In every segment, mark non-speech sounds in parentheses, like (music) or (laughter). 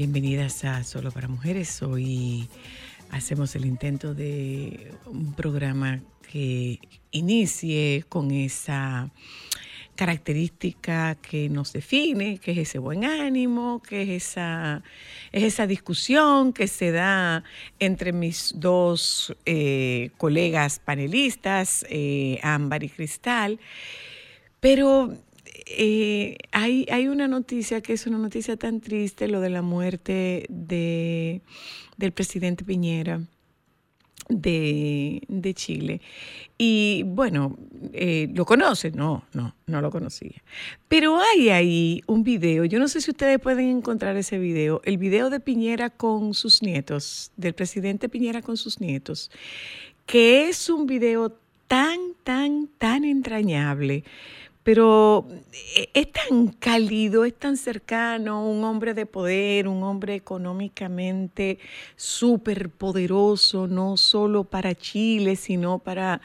Bienvenidas a Solo para Mujeres. Hoy hacemos el intento de un programa que inicie con esa característica que nos define, que es ese buen ánimo, que es esa, es esa discusión que se da entre mis dos eh, colegas panelistas, eh, Ámbar y Cristal. Pero eh, hay, hay una noticia que es una noticia tan triste, lo de la muerte de, del presidente Piñera de, de Chile. Y bueno, eh, ¿lo conoce? No, no, no lo conocía. Pero hay ahí un video, yo no sé si ustedes pueden encontrar ese video, el video de Piñera con sus nietos, del presidente Piñera con sus nietos, que es un video tan, tan, tan entrañable pero eh, es tan cálido, es tan cercano, un hombre de poder, un hombre económicamente súper poderoso, no solo para Chile, sino para,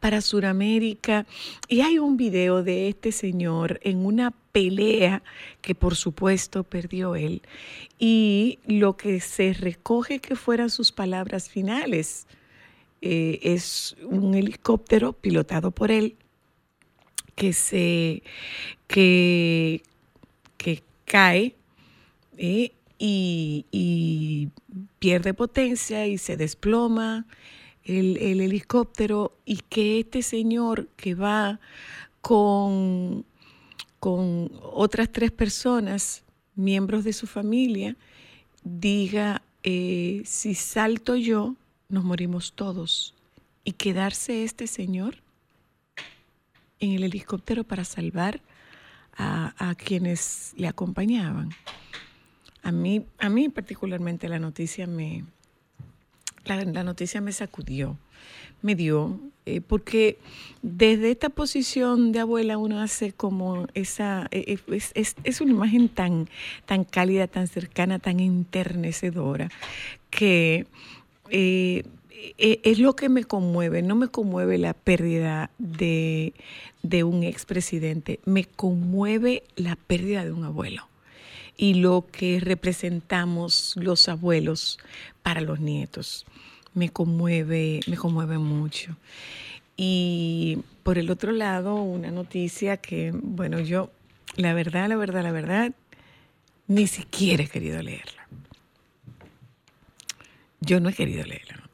para Sudamérica. Y hay un video de este señor en una pelea que por supuesto perdió él. Y lo que se recoge que fueran sus palabras finales eh, es un helicóptero pilotado por él que se que, que cae ¿eh? y, y, pierde potencia y se desploma el, el, helicóptero y que este señor que va con, con otras tres personas, miembros de su familia, diga, eh, si salto yo, nos morimos todos. Y quedarse este señor en el helicóptero para salvar a, a, quienes le acompañaban. A mí, a mí particularmente la noticia me, la, noticia me sacudió, me dio, eh, porque desde esta posición de abuela uno hace como esa, eh, es, es, es, una imagen tan, tan cálida, tan cercana, tan enternecedora, que eh, es lo que me conmueve, no me conmueve la pérdida de, de un expresidente, me conmueve la pérdida de un abuelo y lo que representamos los abuelos para los nietos. Me conmueve, me conmueve mucho. Y por el otro lado, una noticia que, bueno, yo, la verdad, la verdad, la verdad, ni siquiera he querido leerla. Yo no he querido leerla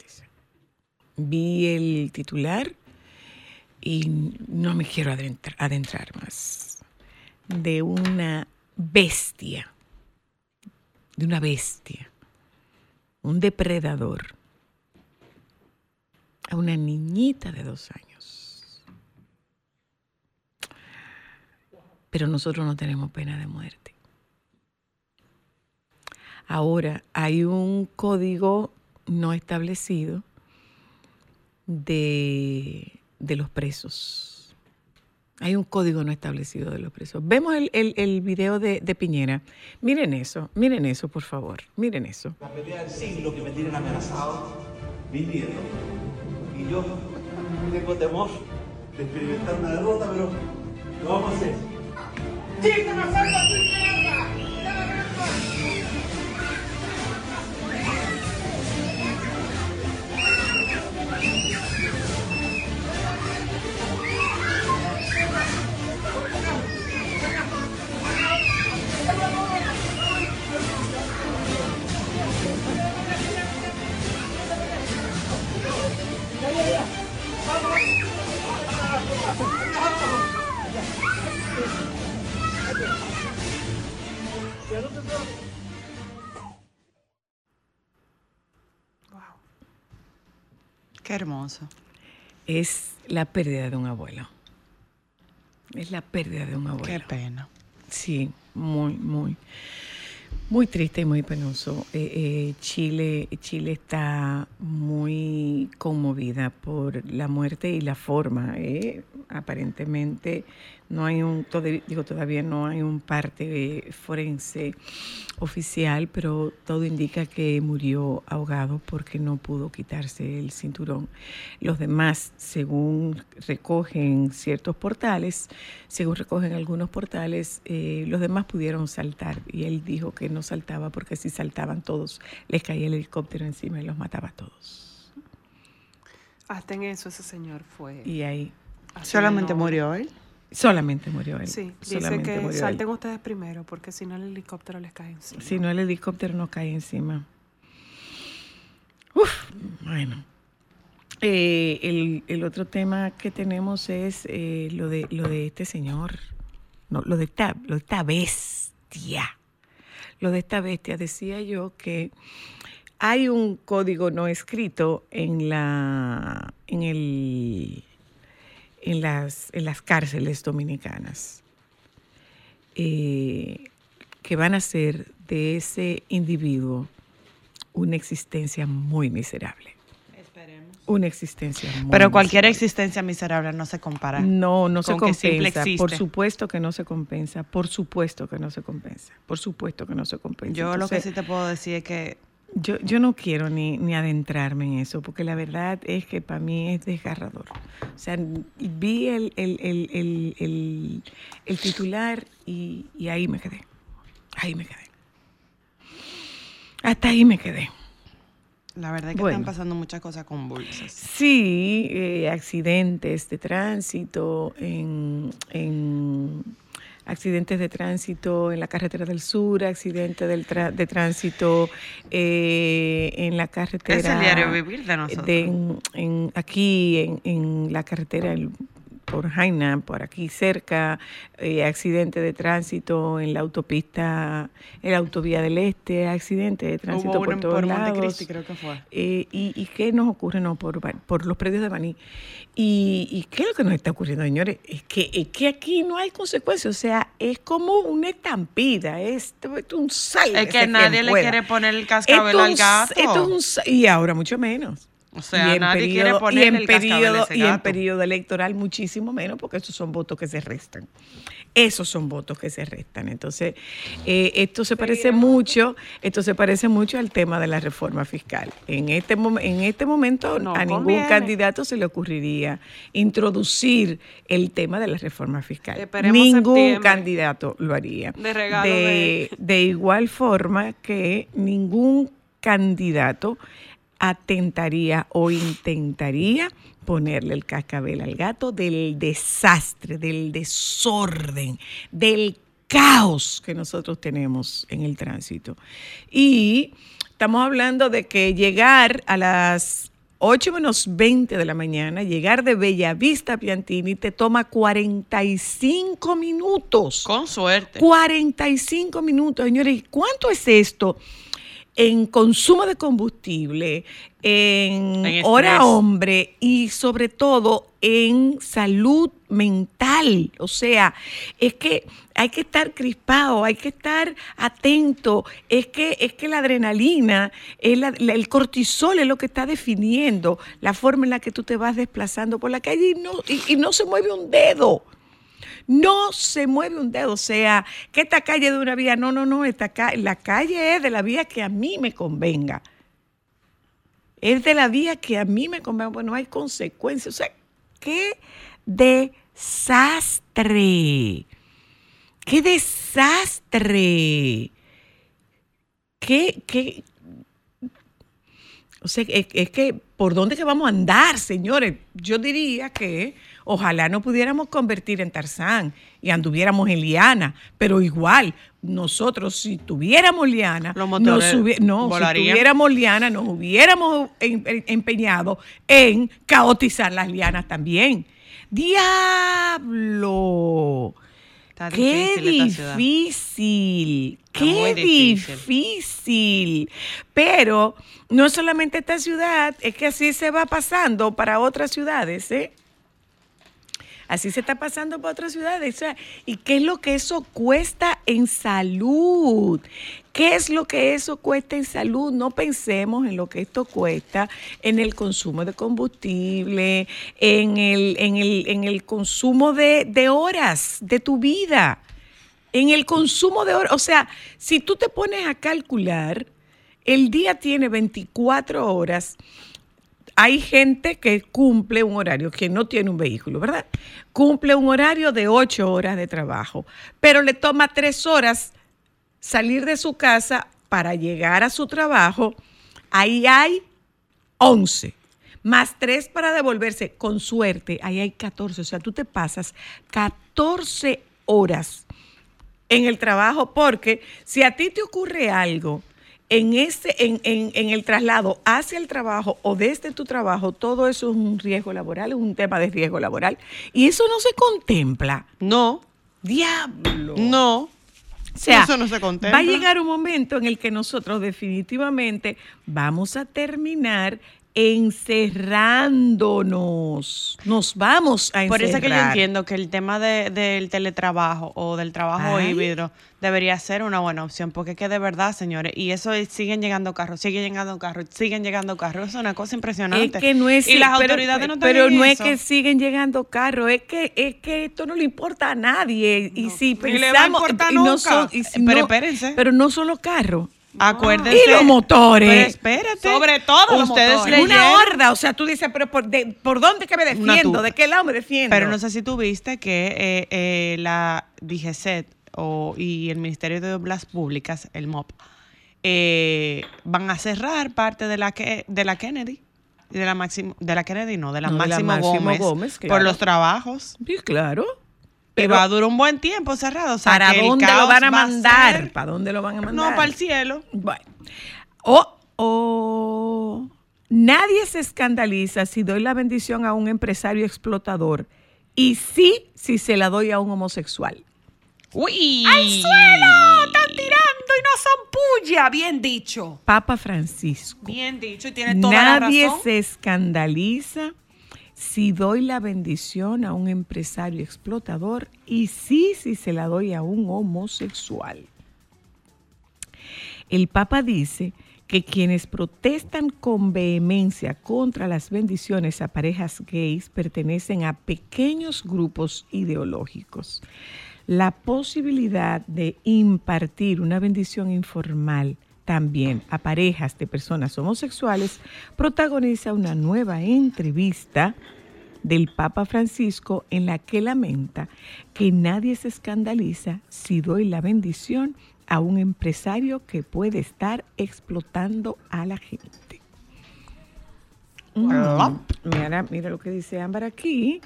vi el titular y no me quiero adentrar, más. De una bestia, de una bestia, un depredador, a una niñita de dos años. Pero nosotros no tenemos pena de muerte. Ahora hay un código no establecido de, de, los presos. Hay un código no establecido de los presos. Vemos el, el, el video de, de, Piñera. Miren eso, miren eso, por favor. Miren eso. La pelea del siglo que me tienen amenazado, mis nietos. Y yo tengo temor de experimentar una derrota, pero lo vamos a hacer. ¡Chiste, Qué hermoso. Es la pérdida de un abuelo. Es la pérdida de un Qué abuelo. pena. Sí, muy, muy, muy triste y muy penoso. Eh, eh, Chile, Chile está muy conmovida por la muerte y la forma. eh. Aparentemente no hay un, todavía, digo, todavía no hay un parte forense oficial, pero todo indica que murió ahogado porque no pudo quitarse el cinturón. Los demás, según recogen ciertos portales, según recogen algunos portales, eh, los demás pudieron saltar y él dijo que no saltaba porque si saltaban todos, les caía el helicóptero encima y los mataba a todos. Hasta en eso ese señor fue. Y ahí así Solamente no- murió él. Solamente murió él. Sí, dice que él. salten ustedes primero porque si no el helicóptero les cae encima. Si no, el helicóptero no cae encima. Uf, bueno. Eh, el, el otro tema que tenemos es eh, lo, de, lo de este señor, no, lo de esta, lo de esta bestia. Lo de esta bestia. Decía yo que hay un código no escrito en la en el en las en las cárceles dominicanas eh, que van a hacer de ese individuo una existencia muy miserable. Una existencia muy Pero cualquier miserable. existencia miserable no se compara. No, no se con compensa. Por supuesto que no se compensa. Por supuesto que no se compensa. Por supuesto que no se compensa. Yo lo que sí te puedo decir es que yo, yo no quiero ni, ni adentrarme en eso, porque la verdad es que para mí es desgarrador. O sea, vi el, el, el, el, el- titular y, y ahí me quedé. Ahí me quedé. Hasta ahí me quedé. la verdad es que Bueno. están pasando muchas cosas convulsas. Sí, eh, accidentes de tránsito, en, en accidentes de tránsito en la carretera del sur, accidentes del tra- de tránsito eh, en la carretera. Es el diario vivir de nosotros. de- en- en- aquí en, en la carretera el- por Jaina, por aquí cerca, eh, accidente de tránsito en la autopista, en la autovía del Este, accidente de tránsito Hubo por todos por lados. Montecristi, creo que fue. Eh, y, ¿Y qué nos ocurre? No, por, los predios de Baní. ¿Y, y qué es lo que nos está ocurriendo, señores? Es que, es que aquí no hay consecuencias. O sea, es como una estampida. Es, es un salve. Es que nadie le quiere poner el cascabel al gato. esto es un y ahora mucho menos. O sea, Y en nadie quiere periodo- y en el periodo, ese Y en periodo electoral muchísimo menos, porque esos son votos que se restan. Esos son votos que se restan. Entonces, eh, esto se parece mucho, esto se parece mucho al tema de la reforma fiscal. En este, en este momento No a ningún conviene. candidato se le ocurriría introducir el tema de la reforma fiscal. Esperemos ningún candidato lo haría. De regalo de, de igual forma que ningún candidato atentaría o intentaría ponerle el cascabel al gato del desastre, del desorden, del caos que nosotros tenemos en el tránsito. Y estamos hablando de que llegar a las 8 menos 20 de la mañana, llegar de Bellavista a Piantini te toma 45 minutos. Con suerte. 45 minutos, señores. ¿Y ¿Cuánto es esto? En consumo de combustible, en, En hora hombre y sobre todo en salud mental. O sea, es que hay que estar crispado, hay que estar atento. Es que, es que la adrenalina, es la- la- el cortisol es lo que está definiendo la forma en la que tú te vas desplazando por la calle y no, y- y no se mueve un dedo. No se mueve un dedo, o sea, que esta calle de una vía, no, no, no, esta la calle es de la vía que a mí me convenga. Es de la vía que a mí me convenga, bueno, no hay consecuencias. O sea, qué desastre. Qué desastre. Qué, qué, o sea, es, que, ¿por dónde vamos a andar, señores? Yo diría que ojalá no pudiéramos convertir en Tarzán y anduviéramos en liana, pero igual, nosotros si tuviéramos liana, Los nos no, si tuviéramos liana, nos hubiéramos em- em- empeñado en caotizar las lianas también. ¡Diablo! Está ¡Qué difícil ¡Qué difícil. difícil! Pero no solamente esta ciudad, es que así se va pasando para otras ciudades, ¿eh? Así se está pasando para otras ciudades. o sea, ¿Y qué es lo que eso cuesta en salud? ¿Qué es lo que eso cuesta en salud? No pensemos en lo que esto cuesta en el consumo de combustible, en el, en el, en el consumo de, de horas de tu vida, en el consumo de horas. O sea, si tú te pones a calcular, el día tiene 24 horas hay gente que cumple un horario, que no tiene un vehículo, ¿verdad? Cumple un horario de ocho horas de trabajo, pero le toma tres horas salir de su casa para llegar a su trabajo. Ahí hay 11, más tres para devolverse. Con suerte, ahí hay 14. O sea, tú te pasas 14 horas en el trabajo porque si a ti te ocurre algo en, ese, en, en- en el traslado hacia el trabajo o desde tu trabajo, todo eso es un riesgo laboral, es un tema de riesgo laboral. Y eso no se contempla. No, Diablo. no. O sea, Eso no se contempla. va a llegar un momento en el que nosotros definitivamente vamos a terminar encerrándonos. Nos vamos a encerrar. Por eso es que yo entiendo que el tema de- del teletrabajo o del trabajo híbrido debería ser una buena opción, porque es que de verdad, señores, y eso es- siguen llegando carros, siguen llegando carros, siguen llegando carros, es una cosa impresionante. Es que no es y las pero- autoridades no pero no es que siguen llegando carros, es que es que esto no le importa a nadie y si pensamos y no son- y si Pero no- espérense. pero no solo carros. Acuérdense. Y los motores. Pero espérate. Sobre todo los Ustedes motores. Una horda, o sea, tú dices, pero por, de- ¿por dónde que me defiendo? ¿De qué lado me defiendo? Pero no sé si tú viste que eh, eh, la DGCET o, y el Ministerio de Obras Públicas, el MOP, eh, van a cerrar parte de la, que, de la Kennedy. De la, Máximo, de la Kennedy, no, de la No, de la Máximo, Máximo Gómez, Gómez, por los trabajos. Sí, claro. Y Pero- va a durar un buen tiempo cerrado. o sea, ¿Para dónde lo van a mandar? ser- ¿Para dónde lo van a mandar? No, para el cielo. Bueno. O, o nadie se escandaliza si doy la bendición a un empresario explotador y sí si se la doy a un homosexual. ¡Uy! ¡Al suelo! ¡Están tirando y no son puya! Bien dicho. Papa Francisco. Bien dicho y tiene toda la Nadie razón. se escandaliza si doy la bendición a un empresario explotador y sí si se la doy a un homosexual. El Papa dice que quienes protestan con vehemencia contra las bendiciones a parejas gays pertenecen a pequeños grupos ideológicos. La posibilidad de impartir una bendición informal también a parejas de personas homosexuales protagoniza una nueva entrevista del Papa Francisco en la que lamenta que nadie se escandaliza si doy la bendición a un empresario que puede estar explotando a la gente. Mm, Mira, mira lo que dice Ámbar aquí.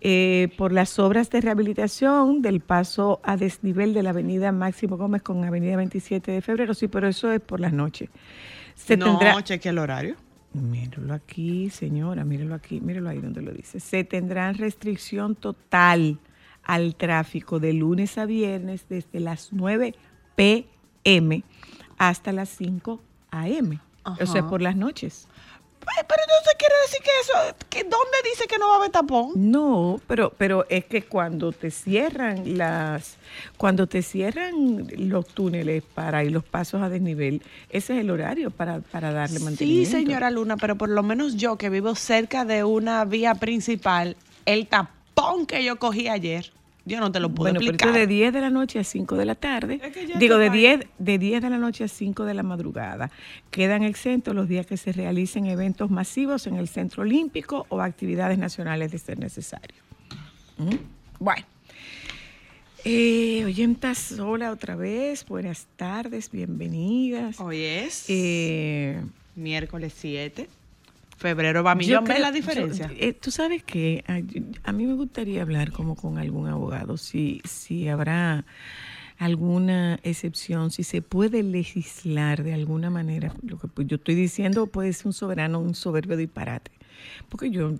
Eh, por las obras de rehabilitación del paso a desnivel de la avenida Máximo Gómez con avenida 27 de febrero, sí, pero eso es por las noches. Se no, tendrá, cheque el horario. Míralo aquí, señora, míralo aquí, míralo ahí donde lo dice. Se tendrá restricción total al tráfico de lunes a viernes desde las 9 p.m. hasta las 5 a.m. O sea, por las noches. Pero entonces quiere decir que eso, que ¿dónde dice que no va a haber tapón? No, pero, pero es que cuando te cierran las, cuando te cierran los túneles para y los pasos a desnivel, ese es el horario para, para darle Sí, mantenimiento. señora Luna, pero por lo menos yo que vivo cerca de una vía principal, el tapón que yo cogí ayer, yo no te lo puedo Bueno, pero explicar. esto de 10 de la noche a 5 de la tarde. Es que ya Digo, de país- 10, de 10 de la noche a 5 de la madrugada. Quedan exentos los días que se realicen eventos masivos en el Centro Olímpico o actividades nacionales de ser necesario. ¿Mm? Bueno. Eh, oyentas, hola otra vez. Buenas tardes, bienvenidas. Hoy es Eh, miércoles 7, febrero va a yo millón. ¿Ves la diferencia? yo- eh, Tú sabes que a, a mí me gustaría hablar como con algún abogado, si, si habrá alguna excepción, si se puede legislar de alguna manera. Lo que yo estoy diciendo puede ser un soberano, un soberbio disparate, porque yo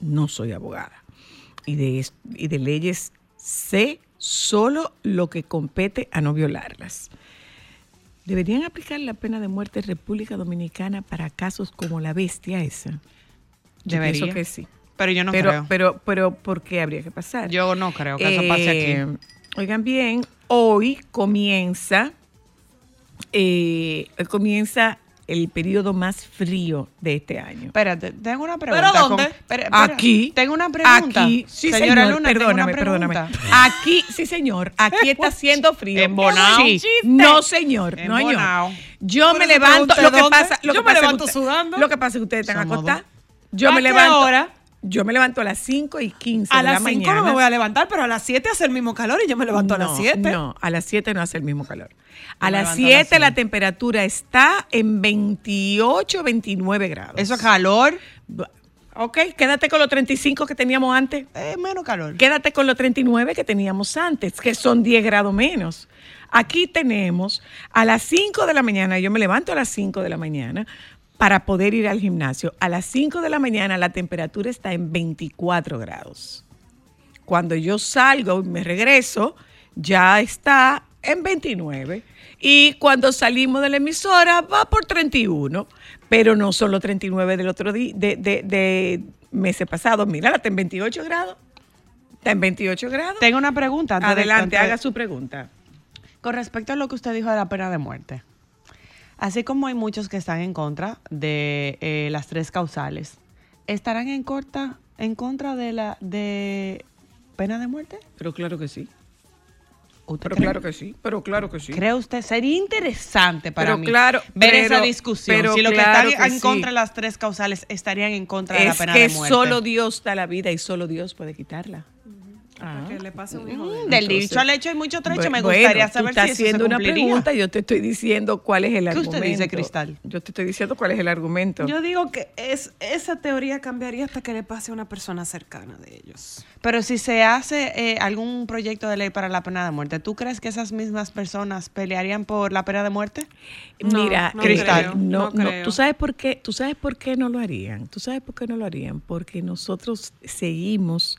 no soy abogada. y de, y de leyes sé solo lo que compete a no violarlas. ¿Deberían aplicar la pena de muerte en República Dominicana para casos como la bestia esa? Yo Debería. pienso que sí. Pero yo no pero, creo. Pero, pero, ¿por qué habría que pasar? yo no creo que eso pase Eh, aquí. Oigan bien, hoy comienza, eh, hoy comienza el periodo más frío de este año. Espérate, tengo una pregunta. ¿Pero dónde? con- espera, espera. Aquí. Tengo una pregunta. Aquí. Sí, Señora señor. Luna, perdóname, perdóname. Aquí, sí, señor. Aquí está (laughs) haciendo frío. Embonao. Sí. No, señor. No, señor. Yo me levanto. Lo que dónde. pasa, lo Yo que me pasa es levanto que- sudando. Lo que pasa es que ustedes están acostados. Yo ¿A me levanto. Yo me levanto a las 5 y 15 A de la las 5 mañana. no me voy a levantar, pero a las 7 hace el mismo calor y yo me levanto a las No, 7. No, a las 7 no hace el mismo calor. A las levanto a las 7 la temperatura está en 28, 29 grados. Eso es calor. Ok, quédate con los 35 que teníamos antes. Es menos calor. Quédate con los 39 que teníamos antes, que son 10 grados menos. Aquí tenemos a las 5 de la mañana, yo me levanto a las 5 de la mañana para poder ir al gimnasio. A las 5 de la mañana la temperatura está en 24 grados. Cuando yo salgo y me regreso, ya está en 29. Y cuando salimos de la emisora va por 31, pero no son los 39 del otro día, de, de, de meses pasados. Mira, está en 28 grados. Está en 28 grados. Tengo una pregunta. Adelante, de- haga su pregunta. Con respecto a lo que usted dijo de la pena de muerte, así como hay muchos que están en contra de eh, las tres causales, ¿estarán en, corta, en contra de la de pena de muerte? Pero claro que sí. ¿Usted Pero cree? claro que sí. Pero claro que sí. ¿Cree usted? Sería interesante para Pero mí claro, ver pero- esa discusión. pero si los claro que están que en sí. contra de las tres causales estarían en contra de la Es pena que de muerte. solo Dios da la vida y solo Dios puede quitarla. Ah. Que le pase un hijo de Mm, él. Del Entonces, dicho al hecho hay mucho trecho. Bu- Me bueno, gustaría tú saber estás si eso haciendo se una cumpliría. pregunta y yo te estoy diciendo cuál es el ¿Qué argumento. usted dice, Cristal? Yo te estoy diciendo cuál es el argumento. Yo digo que es, esa teoría cambiaría hasta que le pase a una persona cercana de ellos. Pero si se hace eh, algún proyecto de ley para la pena de muerte, ¿tú crees que esas mismas personas pelearían por la pena de muerte? No, Mira, no Cristal, creo, no, no no, creo. ¿tú sabes por qué? ¿Tú sabes por qué no lo harían? ¿Tú sabes por qué no lo harían? Porque nosotros seguimos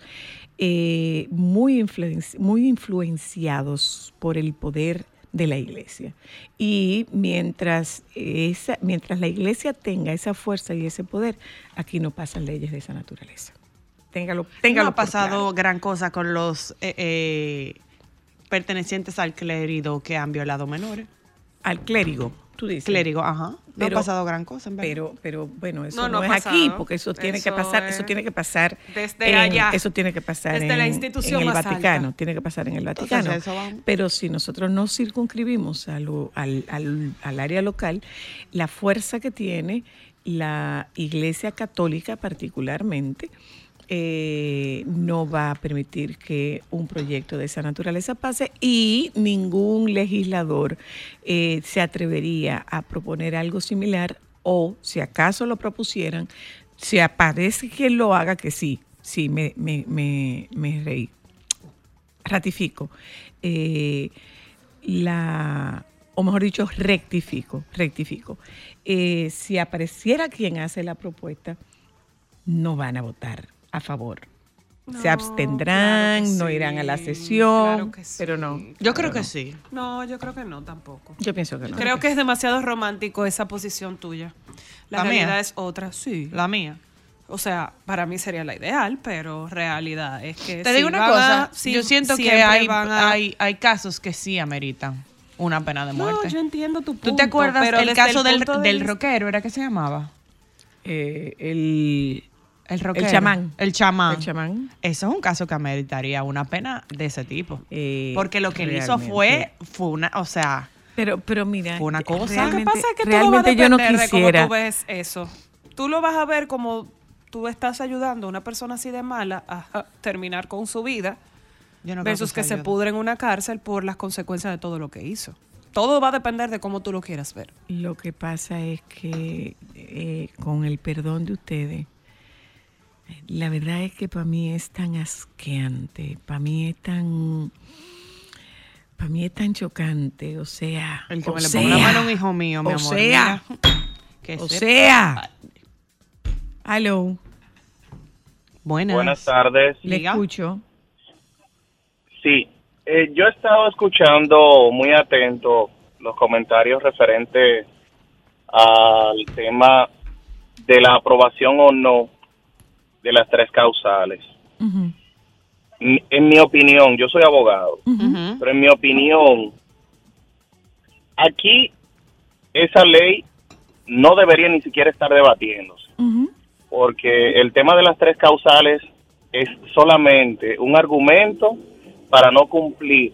eh, muy, influenci- muy influenciados por el poder de la iglesia. Y mientras, esa, mientras la iglesia tenga esa fuerza y ese poder, aquí no pasan leyes de esa naturaleza. Téngalo, téngalo no ha pasado claro. gran cosa con los eh, eh, pertenecientes al clérigo que han violado menores. Al clérigo, tú dices. Clérigo, ajá. No ha pasado gran cosa, en verdad. Pero, pero bueno, eso No, no, no es aquí, porque eso tiene que pasar, es eso tiene que pasar desde en- allá, eso tiene que pasar desde en, la institución en el más Vaticano, alta. tiene que pasar en el Vaticano. Pero si nosotros no circunscribimos a lo- al, al- al área local, la fuerza que tiene la Iglesia Católica particularmente eh, no va a permitir que un proyecto de esa naturaleza pase y ningún legislador eh, se atrevería a proponer algo similar o si acaso lo propusieran, si aparece quien lo haga, que sí, sí, me, me, me, reí, ratifico. eh, la, o mejor dicho, rectifico, rectifico. Si apareciera quien hace la propuesta, no van a votar a favor. Se abstendrán, claro no sí, irán a la sesión, claro que sí. pero no. Yo creo que no. sí. No, yo creo que no tampoco. Yo pienso que no. Creo que es demasiado romántico esa posición tuya. La, ¿La realidad mía? es otra, sí. La mía. O sea, para mí sería la ideal, pero realidad es que Te digo una cosa, a- sí, yo siento que hay, van a- hay, hay casos que sí ameritan una pena de muerte. No, yo entiendo tu punto. ¿Tú te acuerdas pero el caso del, de del rockero, era que se llamaba? Eh, el, El rockero. chamán. El chamán. el chamán. Eso es un caso que ameritaría una pena de ese tipo. eh, Porque lo que él hizo realmente. fue, fue una, o sea, Pero, pero mira, Fue una cosa. Lo que realmente- pasa es que todo va a realmente yo no depender de cómo quisiera. tú ves eso. Tú lo vas a ver como tú estás ayudando a una persona así de mala a terminar con su vida yo no versus que se pudre en una cárcel por las consecuencias de todo lo que hizo. Todo va a depender de cómo tú lo quieras ver. Lo que pasa es que eh, con el perdón de ustedes, la verdad es que para mí es tan asqueante, para mí es tan, para mí es tan chocante, o sea, El que o me le sea, ponga la mano a un hijo mío, mi o amor. sea, mira, que o sepa. sea, hello, Buenas. Buenas tardes. Le Diga. escucho. Sí, eh, yo he estado escuchando muy atento los comentarios referentes al tema de la aprobación o no de las tres causales. En mi opinión, yo soy abogado, pero en mi opinión, aquí esa ley no debería ni siquiera estar debatiéndose. porque el tema de las tres causales es solamente un argumento para no cumplir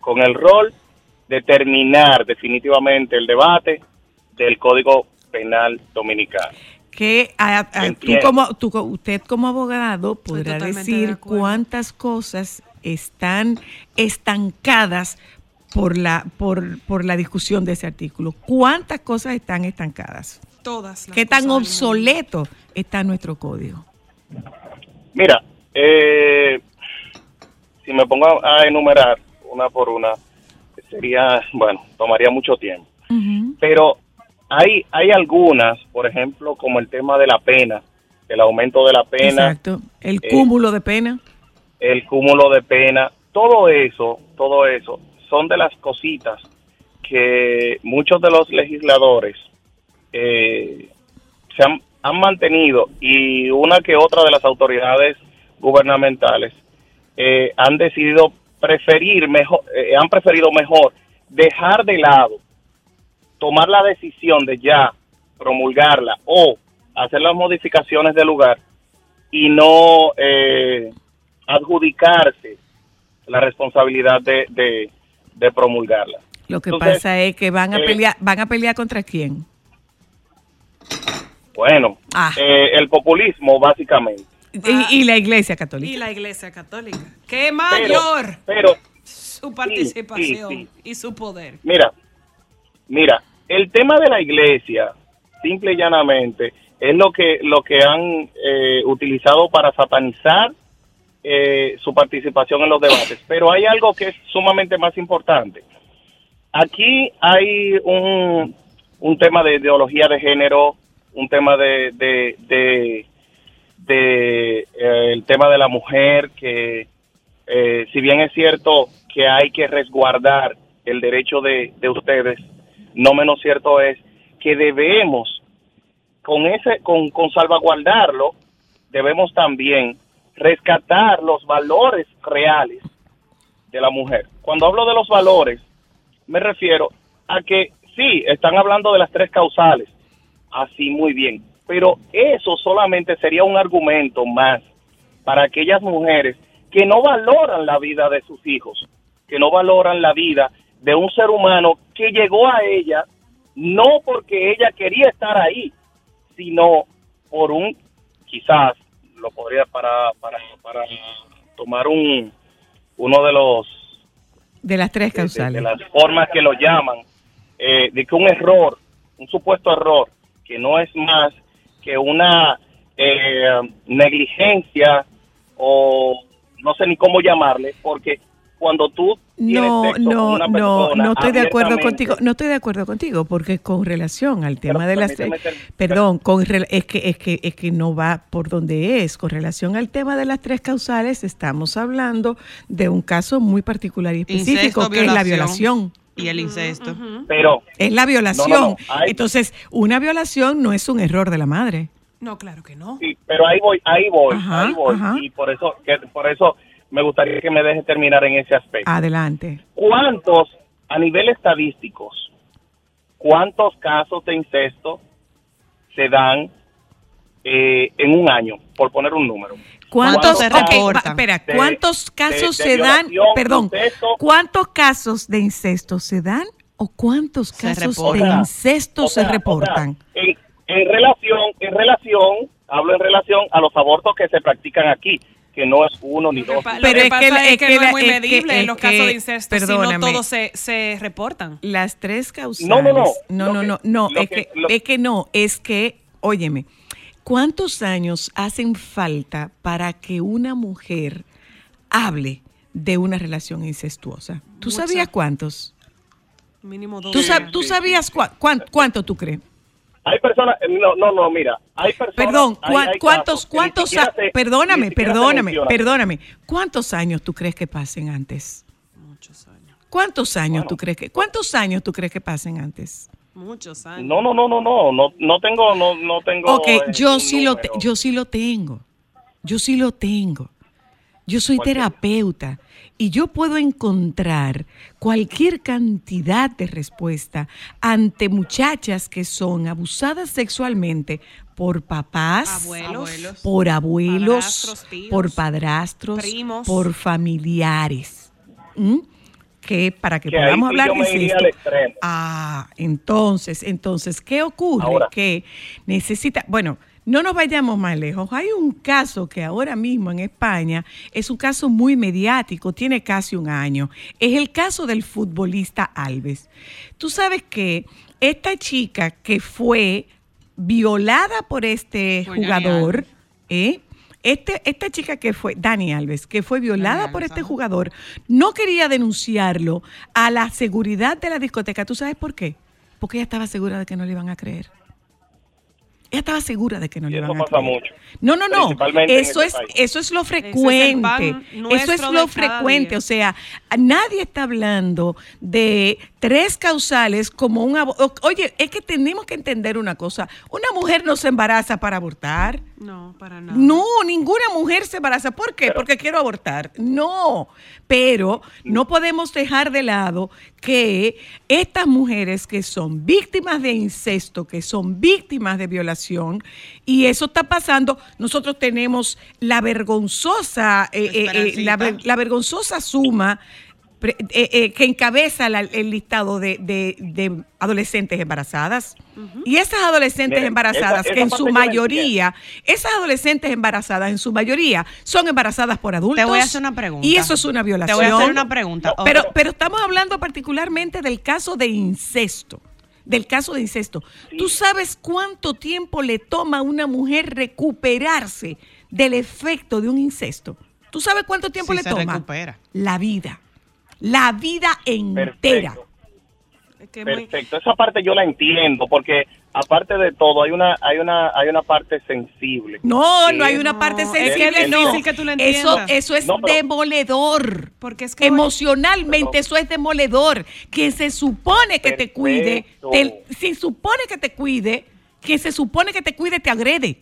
con el rol de terminar definitivamente el debate del Código Penal Dominicano. Que a- a- tú como tú, co- usted como abogado podrá de decir cuántas cosas están estancadas por la por, por la discusión de ese artículo. ¿Cuántas cosas están estancadas? Todas. las ¿Qué tan obsoleto está nuestro código? Mira, eh, si me pongo a enumerar una por una, sería, bueno, tomaría mucho tiempo. Pero hay hay algunas, por ejemplo, como el tema de la pena, el aumento de la pena, Exacto. El eh, cúmulo de pena. el cúmulo de pena, todo eso, todo eso son de las cositas que muchos de los legisladores eh, se han, han mantenido y una que otra de las autoridades gubernamentales eh, han decidido preferir mejor, eh, han preferido mejor dejar de lado, tomar la decisión de ya promulgarla o hacer las modificaciones del lugar y no eh, adjudicarse la responsabilidad de, de, de promulgarla. Lo que Entonces, pasa es que van a eh, pelear, van a pelear contra quién. Bueno, Ah. eh, el populismo básicamente. Y, y la Iglesia Católica. Y la Iglesia Católica. ¡Qué mayor pero su participación sí. y su poder! Mira, mira, el tema de la iglesia, simple y llanamente, es lo que lo que han eh, utilizado para satanizar eh, su participación en los debates. Pero hay algo que es sumamente más importante. Aquí hay un, un tema de ideología de género, un tema de, de, de, eh, el tema de la mujer que eh, si bien es cierto que hay que resguardar el derecho de, de ustedes, no menos cierto es que debemos, con, ese, con, con salvaguardarlo, debemos también rescatar los valores reales de la mujer. Cuando hablo de los valores, me refiero a que sí, están hablando de las tres causales, así muy bien, pero eso solamente sería un argumento más para aquellas mujeres que no valoran la vida de sus hijos, que no valoran la vida de un ser humano que llegó a ella no porque ella quería estar ahí, sino por un, quizás, lo podría para, para, para tomar un, uno de los De las tres de- de, causales. de las formas que lo llaman, eh, de que un error, un supuesto error, que no es más que una eh, negligencia o no sé ni cómo llamarle, porque cuando tú No, no, no, no estoy de acuerdo contigo. No estoy de acuerdo contigo porque con relación al tema Pero de las perdón, con es que es que es que no va por donde es. Con relación al tema de las tres causales, estamos hablando de un caso muy particular y específico Incesto, que es la violación. Y el incesto. pero Es la violación. No, no, no, Entonces, una violación no es un error de la madre. No, claro que no. sí, pero ahí voy, ahí voy, Ajá, ahí voy ajá. y por eso que por eso me gustaría que me deje terminar en ese aspecto. Adelante. ¿Cuántos, a nivel estadísticos, cuántos casos de incesto se dan eh, en un año, por poner un número? ¿Cuántos, se ok, va- reportan? espera, De- ¿cuántos casos de- de se dan? Perdón, incesto. ¿cuántos casos de incesto se dan o cuántos casos de incesto O sea, se o sea, reportan? en, en relación, en relación, hablo en relación a los abortos que se practican aquí, que no es uno ni Lo que, dos. Pero que es que pasa la- es es que, que no es muy es que- medible es en los casos que- de incesto, sino perdóname. todos se, se reportan. Las tres causales. No, no, no. No, no, que- no, no, lo es que- que, lo- es que no, es que, óyeme, ¿cuántos años hacen falta para que una mujer hable de una relación incestuosa? ¿Tú Muchas. sabías cuántos? Mínimo dos. ¿Tú, sab- tú sabías cua- cuán- cuánto tú crees? Hay personas, no, no, no, mira, hay personas. Perdón, hay- ¿cuá- hay ¿cuántos, cuántos, se- perdóname, perdóname, perdóname, ¿cuántos años tú crees que pasen antes? Muchos años. ¿Cuántos años Bueno. tú crees que, cuántos años tú crees que pasen antes? Muchos años. No, no, no, no, no, no, no tengo, no, no tengo. Ok, eh, yo sí lo, te- número. yo sí lo tengo. Yo sí lo tengo. Yo soy terapeuta y yo puedo encontrar cualquier cantidad de respuesta ante muchachas que son abusadas sexualmente por papás, Abuelos. por abuelos, Padrastros, tíos, por padrastros, primos. por familiares. ¿Mm? Que para que podamos hablar de. Ah, entonces, entonces, ¿qué ocurre? Ahora. Que necesita, bueno, no nos vayamos más lejos. Hay un caso que ahora mismo en España es un caso muy mediático, tiene casi un año. Es el caso del futbolista Alves. Tú sabes que esta chica que fue violada por este jugador. ¿eh? Este, esta chica que fue, Dani Alves, que fue violada por este jugador, no quería denunciarlo a la seguridad de la discoteca. ¿Tú sabes por qué? Porque ella estaba segura de que no le iban a creer. Ella estaba segura de que no Y le iban a pasa mucho. No, no, no. Eso este es, país. eso es lo frecuente. Eso es lo frecuente. día. O sea, nadie está hablando de tres causales como un abo- o- Oye, es que tenemos que entender una cosa. Una mujer no se embaraza para abortar. No, para nada. No, ninguna mujer se embaraza. ¿Por qué? Porque quiero abortar. No, pero no podemos dejar de lado que estas mujeres que son víctimas de incesto, que son víctimas de violación, y eso está pasando, nosotros tenemos la vergonzosa, eh, eh, eh, la, ver- la vergonzosa suma eh, eh, que encabeza la- el listado de, de- de adolescentes embarazadas. Y esas adolescentes Miren, embarazadas, esa- que esa en su mayoría, esas adolescentes embarazadas en su mayoría son embarazadas por adultos. Te voy a hacer una pregunta. Y eso es una Te violación. voy a hacer una pregunta. No, Pero, pero estamos hablando particularmente del caso de incesto. Del caso de incesto. ¿Tú sabes cuánto tiempo le toma a una mujer recuperarse del efecto de un incesto? ¿Tú sabes cuánto tiempo Sí le se toma? recupera. La vida. La vida entera. Perfecto. Es que muy- Perfecto, esa parte yo la entiendo porque aparte de todo hay una hay una hay una parte sensible. No, que no hay una No, parte es que es sensible, no. difícil que tú lo eso, entiendas. eso es No, pero- demoledor. Porque es que Emocionalmente Pero- eso es demoledor. Quien se supone que te cuide, te- si supone que te cuide, quien se supone que te cuide te agrede.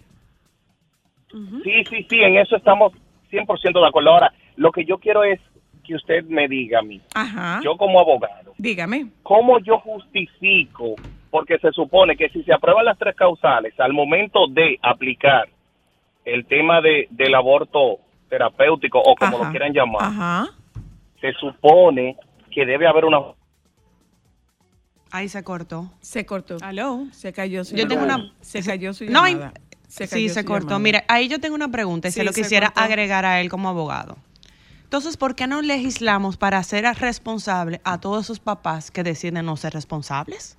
Sí, sí, sí, en eso estamos 100% de acuerdo. Ahora, lo que yo quiero es que usted me diga a mí, Ajá. yo como abogado, Dígame. ¿cómo yo justifico? Porque se supone que si se aprueban las tres causales al momento de aplicar el tema de, del aborto terapéutico o como Ajá. lo quieran llamar, Ajá. se supone que debe haber una... Ahí se cortó. Se cortó. Aló. Se cayó su Yo tengo llamada. una. Se cayó su No, llamada. sí, cayó se su cortó. llamada. Mira, ahí yo tengo una pregunta y se Sí, lo se quisiera agregar a él como abogado. Entonces, ¿por qué no legislamos para hacer responsable a todos esos papás que deciden no ser responsables?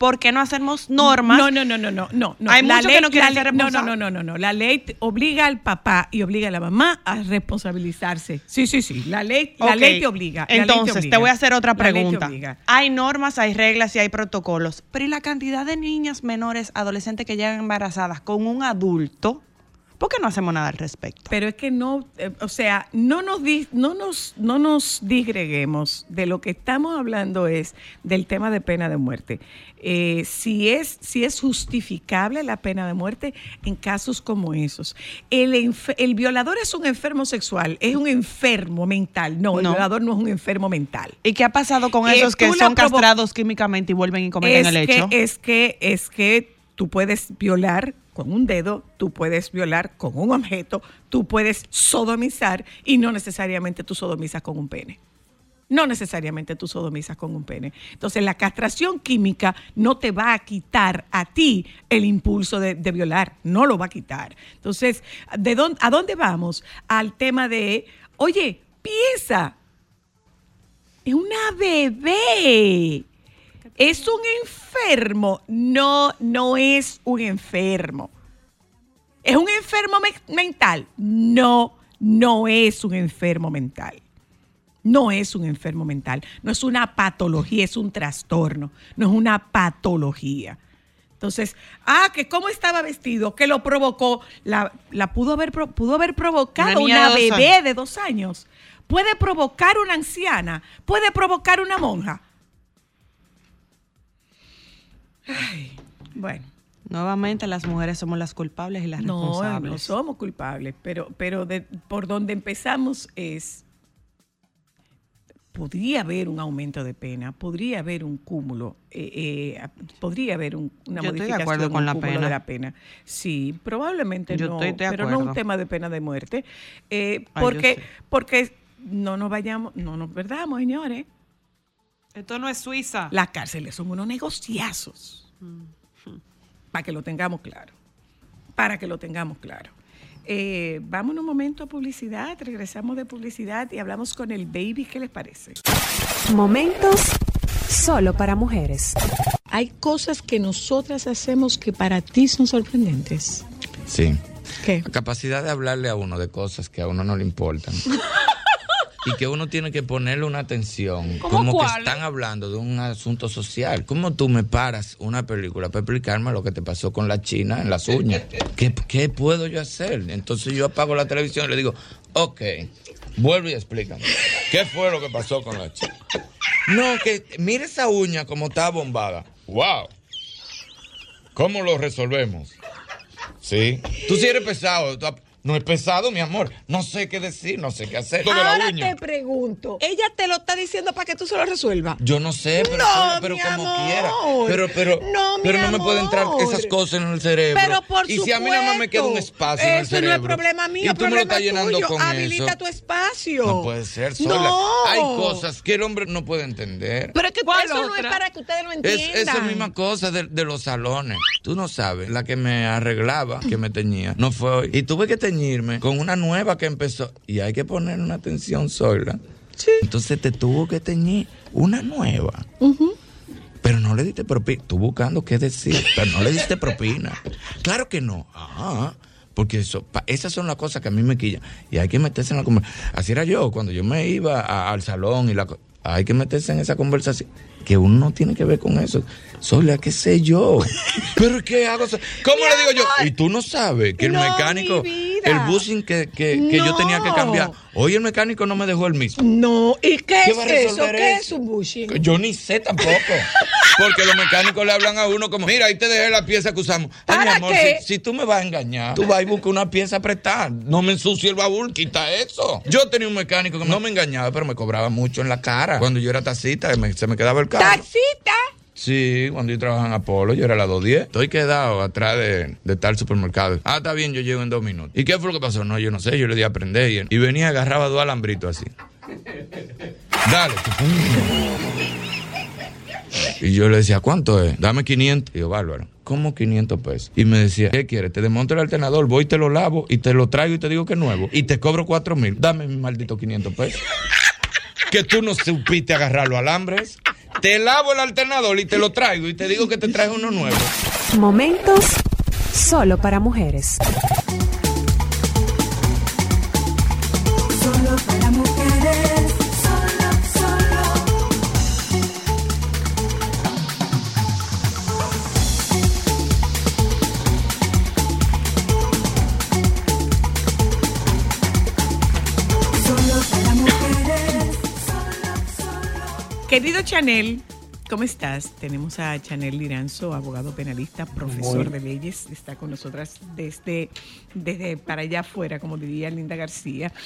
¿Por qué no hacemos normas? No, no, no, no, no, no. no. Hay muchos que no quieren ser no, no, no, no, no. La ley te- obliga al papá y obliga a la mamá a responsabilizarse. Sí, sí, sí. La ley, la ley te obliga. te Entonces, te, obliga. voy a hacer otra te pregunta. Hay normas, hay reglas y hay protocolos, pero ¿y la cantidad de niñas menores, adolescentes que llegan embarazadas con un adulto? ¿Por qué no hacemos nada al respecto? Pero es que no, eh, o sea, no nos, di- no, nos, no nos disgreguemos. De lo que estamos hablando es del tema de pena de muerte. Eh, si, es, si es justificable la pena de muerte en casos como esos. El, el violador es un enfermo sexual, es un enfermo mental. No, el violador no es un enfermo mental. ¿Y qué ha pasado con Eh, esos que son castrados químicamente y vuelven y cometen el que, hecho? es que es que tú puedes violar con un dedo, tú puedes violar con un objeto, tú puedes sodomizar y no necesariamente tú sodomizas con un pene. No necesariamente tú sodomizas con un pene. Entonces, la castración química no te va a quitar a ti el impulso de, violar, no lo va a quitar. Entonces, ¿de dónde, ¿a dónde vamos? Al tema de, oye, piensa, es una bebé. ¿Es un enfermo? No, no es un enfermo. ¿Es un enfermo me- mental? No, no es un enfermo mental. No es un enfermo mental. No es una patología, es un trastorno. No es una patología. Entonces, ah, que cómo estaba vestido, que lo provocó, la, la pudo haber pudo haber provocado Una de bebé años. de dos años. Puede provocar una anciana, puede provocar una monja. Ay, bueno. Nuevamente las mujeres somos las culpables y las No, responsables. no somos culpables, pero, pero de- por donde empezamos es, podría haber un aumento de pena, podría haber un cúmulo, eh, eh, podría haber un- una Yo estoy de modificación acuerdo con la pena. de la pena. Sí, probablemente Yo no, pero no un tema de pena de muerte, eh, Ay, porque, porque no nos vayamos, no nos perdamos, señores. Esto no es Suiza. Las cárceles son unos negociazos. Para que lo tengamos claro. Para que lo tengamos claro. Eh, vamos un momento a publicidad, regresamos de publicidad y hablamos con el baby. ¿Qué les parece? Momentos solo para mujeres. Hay cosas que nosotras hacemos que para ti son sorprendentes. Sí. ¿Qué? La capacidad de hablarle a uno de cosas que a uno no le importan. (laughs) y que uno tiene que ponerle una atención. Como que están hablando de un asunto social. ¿Cómo tú me paras una película para explicarme lo que te pasó con la china en las uñas? ¿Qué, qué puedo yo hacer? Entonces yo apago la televisión y le digo, ok, vuelve y explícame. ¿Qué fue lo que pasó con la china? No, que mire esa uña como está bombada. ¡Wow! ¿Cómo lo resolvemos? Sí. Tú sí eres pesado. tú No es pesado, mi amor. No sé qué decir, no sé qué hacer. Ahora uña. te pregunto, ¿ella te lo está diciendo para que tú se lo resuelvas? Yo no sé, pero, No, pero mi como amor. quiera. Pero, pero, No, mi pero no me pueden entrar esas cosas en el cerebro. Pero por y si a mí nada más me queda un supuesto. espacio en el Eso no cerebro. es problema mío, y tú me lo estás llenando tuyo. con Habilita eso. tu espacio. No puede ser sola. No. Hay cosas que el hombre no puede entender. Pero es que ¿Cuál eso no es para que ustedes lo Es entiendan. esa misma cosa de, de los salones. Tú no sabes, la que me arreglaba, que me teñía, no fue hoy. Y tuve que con una nueva que empezó. Y hay que poner una atención sola. Sí. Entonces te tuvo que teñir una nueva. Pero no le diste propina. Tú buscando qué decir, pero no le diste propina. Claro que no. Ah, porque eso, pa- esas son las cosas que a mí me quillan. Y hay que meterse en la conversación. Así era yo, cuando yo me iba a- al salón y la hay que meterse en esa conversación. Que uno no tiene que ver con eso. Sola, qué sé yo. (laughs) Pero ¿qué hago? ¿Cómo Mi le digo yo? Y tú no sabes que el No, mecánico, el bushing que, que, que yo tenía que cambiar, hoy el mecánico no me dejó el mismo. No, ¿y qué, ¿Qué es va a eso? ¿Qué eso? es un bushing? Yo ni sé tampoco. Porque los mecánicos le hablan a uno como, mira, ahí te dejé la pieza que usamos. Ay, mi ¿Para amor, qué? si, si tú me vas a engañar, tú vas y buscas una pieza apretada. No me ensucie el baúl, quita eso. Yo tenía un mecánico que no me engañaba, pero me cobraba mucho en la cara. Cuando yo era tacita, me- se me quedaba el carro. ¡Taxita! Sí, cuando yo trabajaba en Apolo, yo era la 210. Estoy quedado atrás de, de tal supermercado. Ah, está bien, yo llego en dos minutos. ¿Y qué fue lo que pasó? No, yo no sé, yo le di a aprender. Y, y venía, agarraba dos alambritos así. Dale. Y yo le decía, ¿cuánto es? Dame 500. Y yo, bárbaro, ¿cómo 500 pesos? Y me decía, ¿qué quieres? Te desmonto el alternador, voy te lo lavo y te lo traigo y te digo que es nuevo. Y te cobro 4 mil. Dame mi maldito 500 pesos. que tú no supiste agarrar los alambres. Te lavo el alternador y te lo traigo y te digo que te traes uno nuevo. Momentos solo para mujeres. Querido Chanel, ¿cómo estás? Tenemos a Chanel Liranzo, abogado penalista, profesor de leyes. Está con nosotras desde, desde para allá afuera, como diría Linda García. (laughs)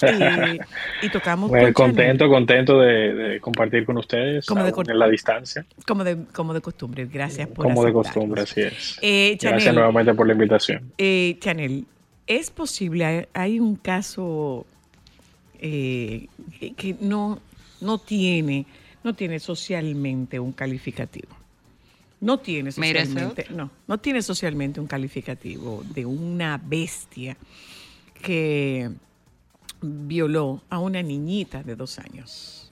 Y, y tocamos Bueno, contento, Chanel, contento de, de compartir con ustedes Como de en la distancia, como de, como de costumbre. Gracias por como de costumbre, así es. Eh, Gracias Chanel, nuevamente por la invitación. eh, Chanel, ¿es posible? Hay, un caso eh, que, que no, no tiene, no tiene socialmente un calificativo. No tiene socialmente, no, no tiene socialmente un calificativo de una bestia que violó a una niñita de dos años.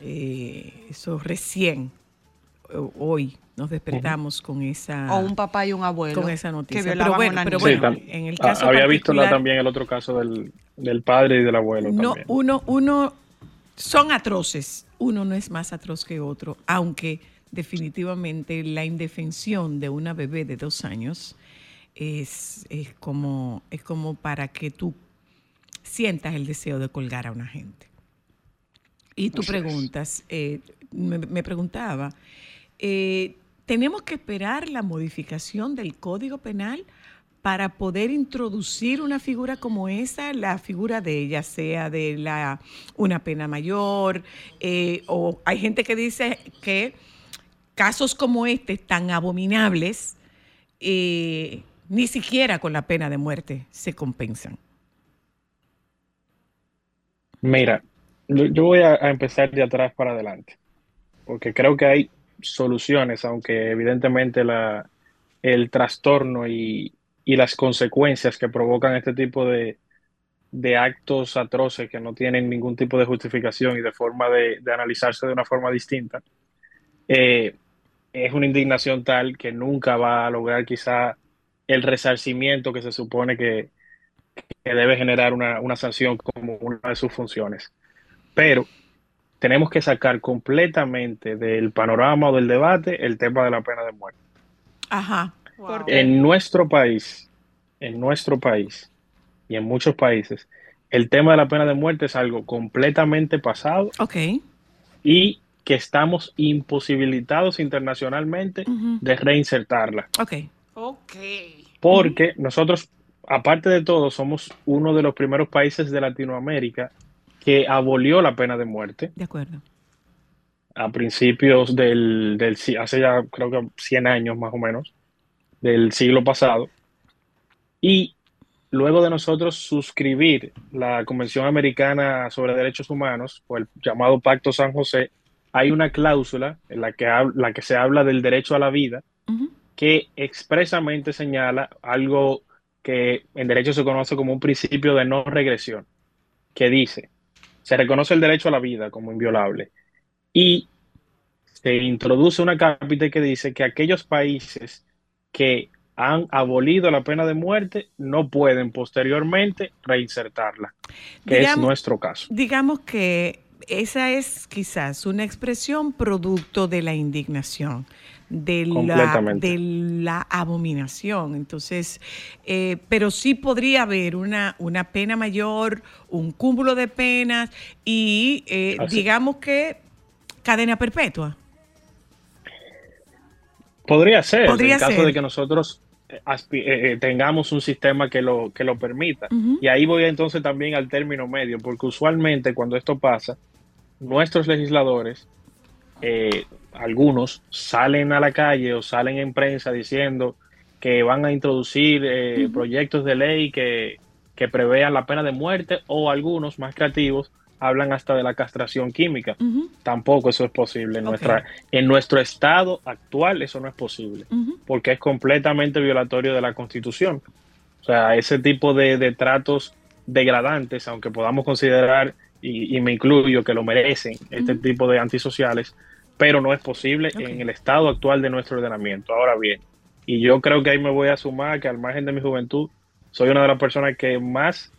Eh, eso recién, eh, hoy, nos despertamos con esa O un papá y un abuelo. con esa noticia. Que Pero bueno, a una pero niña. bueno, tam- en el caso había visto la- también el otro caso del, del padre y del abuelo no, también. uno, uno, son atroces. Uno no es más atroz que otro, aunque definitivamente la indefensión de una bebé de dos años es, es, como, es como para que tú sientas el deseo de colgar a una gente. Y tú preguntas, eh, me, me preguntaba, eh, ¿tenemos que esperar la modificación del Código Penal para poder introducir una figura como esa, la figura de ella, sea de la una pena mayor, eh, o hay gente que dice que casos como este tan abominables, eh, ni siquiera con la pena de muerte se compensan. Mira, yo, voy a, a empezar de atrás para adelante, porque creo que hay soluciones, aunque evidentemente la, el trastorno y, y las consecuencias que provocan este tipo de, de actos atroces que no tienen ningún tipo de justificación y de forma de, de analizarse de una forma distinta, eh, es una indignación tal que nunca va a lograr quizá el resarcimiento que se supone que, que debe generar una, una sanción como una de sus funciones. Pero tenemos que sacar completamente del panorama o del debate el tema de la pena de muerte. Ajá. Wow. En nuestro país, en nuestro país y en muchos países, el tema de la pena de muerte es algo completamente pasado Ok. y que estamos imposibilitados internacionalmente de reinsertarla. Ok. Ok. Porque nosotros, aparte de todo, somos uno de los primeros países de Latinoamérica que abolió la pena de muerte De acuerdo. a principios del, del hace ya creo que 100 años más o menos, del siglo pasado. Y luego de nosotros suscribir la Convención Americana sobre Derechos Humanos, o el llamado Pacto San José, hay una cláusula en la que, la que se habla del derecho a la vida, que expresamente señala algo que en derecho se conoce como un principio de no regresión, que dice, se reconoce el derecho a la vida como inviolable y se introduce una cápita que dice que aquellos países que han abolido la pena de muerte no pueden posteriormente reinsertarla, que es Digamos- nuestro caso. Digamos que esa es quizás una expresión producto de la indignación, de la, de la abominación. Entonces, eh, pero sí podría haber una, una pena mayor, un cúmulo de penas y eh, digamos que cadena perpetua. Podría ser, Podría en caso ser. de que nosotros eh, eh, eh, tengamos un sistema que lo, que lo permita. Y ahí voy entonces también al término medio, porque usualmente cuando esto pasa, nuestros legisladores, eh, algunos, salen a la calle o salen en prensa diciendo que van a introducir eh, proyectos de ley que, que prevean la pena de muerte o algunos más creativos hablan hasta de la castración química. Tampoco eso es posible. En, Ok. nuestra, en nuestro estado actual eso no es posible porque es completamente violatorio de la Constitución. O sea, ese tipo de, de tratos degradantes, aunque podamos considerar, y, y me incluyo, que lo merecen, este tipo de antisociales, pero no es posible en el estado actual de nuestro ordenamiento. Ahora bien, y yo creo que ahí me voy a sumar que al margen de mi juventud, soy una de las personas que más,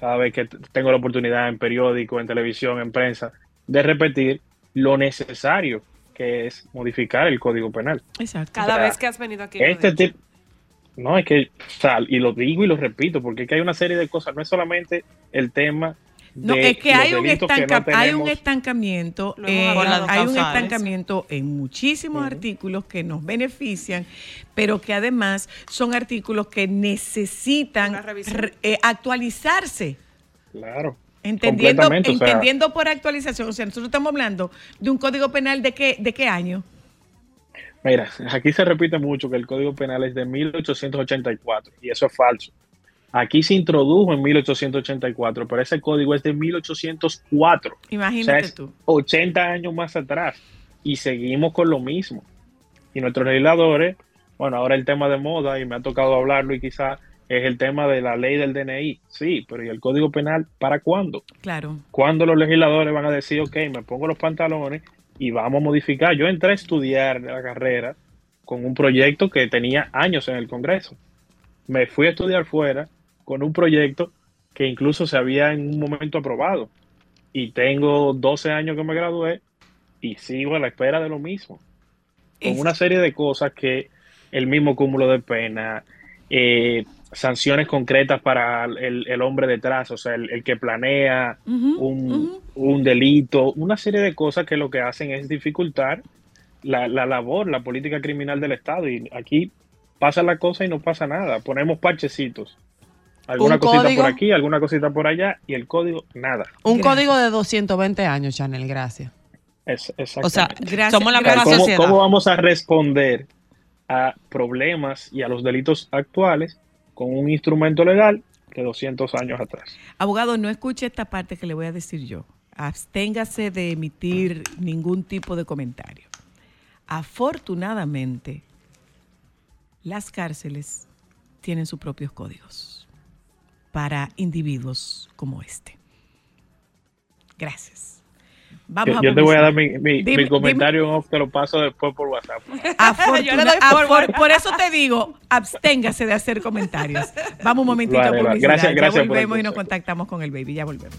cada vez que tengo la oportunidad en periódico, en televisión, en prensa, de repetir lo necesario que es modificar el Código Penal. Exacto. Cada O sea, vez que has venido aquí. Este tipo, no, es que, o sea, y lo digo y lo repito, porque es que hay una serie de cosas, no es solamente el tema No, es que hay un, que no hay un estancamiento, eh, hay un estancamiento en muchísimos artículos que nos benefician, pero que además son artículos que necesitan re- eh, actualizarse. Claro. Entendiendo, Completamente, o sea- entendiendo por actualización, o sea, nosotros estamos hablando de un código penal de qué, de qué año. Mira, aquí se repite mucho que el Código Penal es de 1884 y eso es falso. Aquí se introdujo en 1884, pero ese código es de 1804. O sea, Imagínate tú. 80 años más atrás y seguimos con lo mismo. Y nuestros legisladores, bueno, ahora el tema de moda, y me ha tocado hablarlo, y quizá es el tema de la ley del DNI. Sí, pero ¿y el Código Penal para cuándo? Claro. ¿Cuándo los legisladores van a decir, ok, me pongo los pantalones y vamos a modificar? Yo entré a estudiar la carrera con un proyecto que tenía años en el Congreso. Me fui a estudiar fuera con un proyecto que incluso se había en un momento aprobado. Y tengo 12 años que me gradué y sigo a la espera de lo mismo. con una serie de cosas que el mismo cúmulo de pena, eh, sanciones concretas para el, el hombre detrás, o sea, el, el que planea un, un delito, una serie de cosas que lo que hacen es dificultar la, la labor, la política criminal del Estado. Y aquí pasa la cosa y no pasa nada. Ponemos parchecitos. Alguna Un cosita código. por aquí, alguna cosita por allá y el código, nada. Un Gracias. código de 220 años, Chanel, gracias. Es, O sea. Gracias, somos la misma ¿Cómo, sociedad. cómo vamos a responder a problemas y a los delitos actuales con un instrumento legal de 200 años atrás? Abogado, no escuche esta parte que le voy a decir yo. Absténgase de emitir ningún tipo de comentario. Afortunadamente, las cárceles tienen sus propios códigos para individuos como este. Gracias. Vamos Yo, a yo te voy a dar mi, mi- Dime- mi comentario en off, te lo paso después por WhatsApp. (laughs) Forward. por eso te digo, absténgase de hacer comentarios. Vamos un momentito Lo a publicidad. Gracias, gracias ya por volvemos y nos contactamos con el baby. Ya volvemos.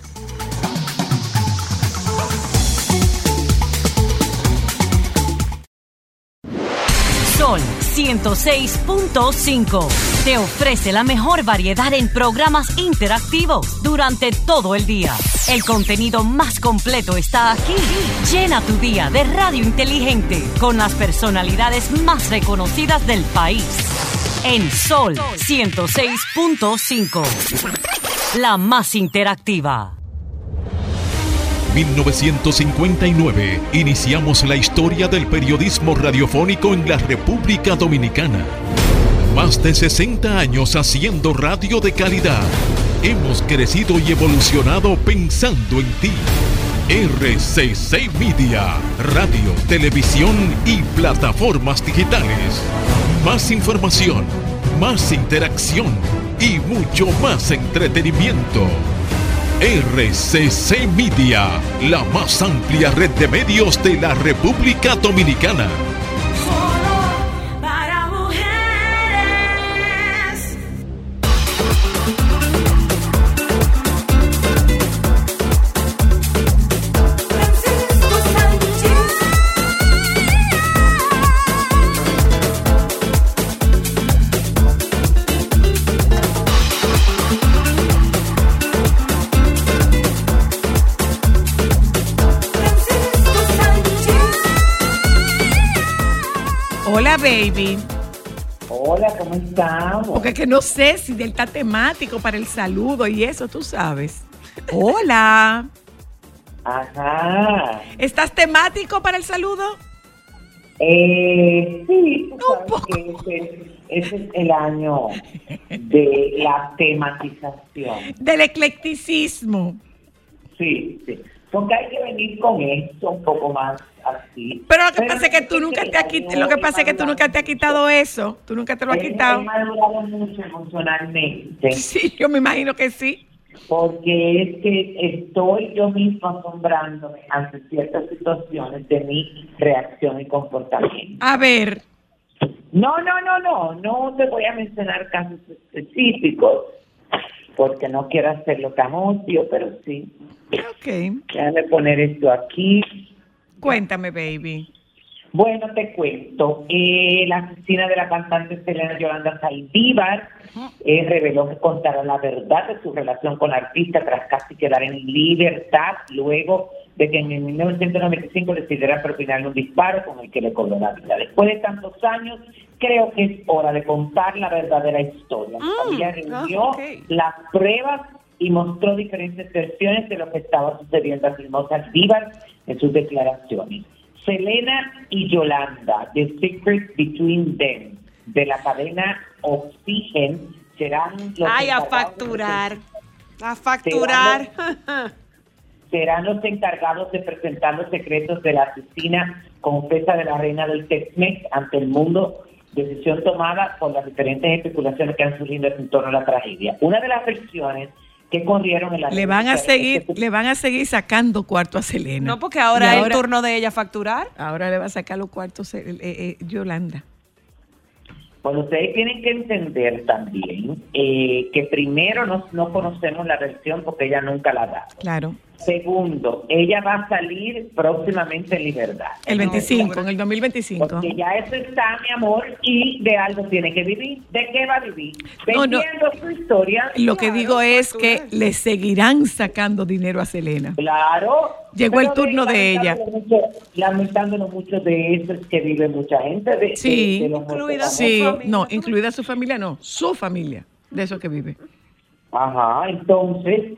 Sol 106.5 te ofrece la mejor variedad en programas interactivos durante todo el día. El contenido más completo está aquí. Llena tu día de radio inteligente con las personalidades más reconocidas del país. En Sol 106.5. La más interactiva. 1959 iniciamos la historia del periodismo radiofónico en la República Dominicana. Más de 60 años haciendo radio de calidad. Hemos crecido y evolucionado pensando en ti. RCC Media, radio, televisión y plataformas digitales. Más información, más interacción y mucho más entretenimiento. RCC Media, la más amplia red de medios de la República Dominicana. Que no sé si él está temático para el saludo y eso, tú sabes. (laughs) Hola. Ajá. ¿Estás temático para el saludo? Eh, sí, tú Un poco. que ese, ese es el año de la tematización. Del eclecticismo. Sí, sí. Porque hay que venir con esto un poco más así. Pero lo que pasa es que tú nunca te has quitado, lo que pasa es que tú nunca te has quitado eso. Tú nunca te lo has quitado. He madurado mucho emocionalmente. (laughs) Sí, yo me imagino que sí. Porque es que estoy yo misma asombrándome ante ciertas situaciones de mi reacción y comportamiento. A ver, No, no, no, no, no te voy a mencionar casos específicos porque no quiero hacerlo tan obvio, pero sí. ok. Déjame poner esto aquí. Cuéntame, baby. Bueno, te cuento. Eh, la asesina de la cantante Selena Yolanda Saldívar eh, reveló que contará la verdad de su relación con la artista tras casi quedar en libertad luego de que en 1995 decidiera propinarle un disparo con el que le cobró la vida. Después de tantos años, creo que es hora de contar la verdadera historia. La familia reunió ah, ok. las pruebas y mostró diferentes versiones de lo que estaba sucediendo a Filmó Saldívar en sus declaraciones. Selena y Yolanda, The Secret Between Them, de la cadena Oxygen, serán los Ay, a facturar. A facturar. serán los encargados de presentar los secretos de la asesina confesa de la reina del Tex-Mex ante el mundo, decisión tomada por las diferentes especulaciones que han surgido en torno a la tragedia. Una de las versiones que corrieron en la Le van a seguir, le van a seguir sacando cuarto a Selena. No, porque ahora es el turno de ella facturar. Ahora le va a sacar los cuartos eh, eh, eh, Yolanda. Bueno, ustedes tienen que entender también eh, que primero no, no conocemos la versión porque ella nunca la da. Claro. Segundo, ella va a salir próximamente en libertad. El 25, en el 2025. Porque ya eso está, mi amor, y de algo tiene que vivir. ¿De qué va a vivir? No, no. Vendiendo su historia. Lo que digo es que le seguirán sacando dinero a Selena. Claro. Llegó el turno de ella. lamentándolo mucho- de eso es que vive mucha gente. De, Sí, de- de los muertos sí, famosos. no, incluida su familia, no, su familia, de eso que vive. Ajá, entonces,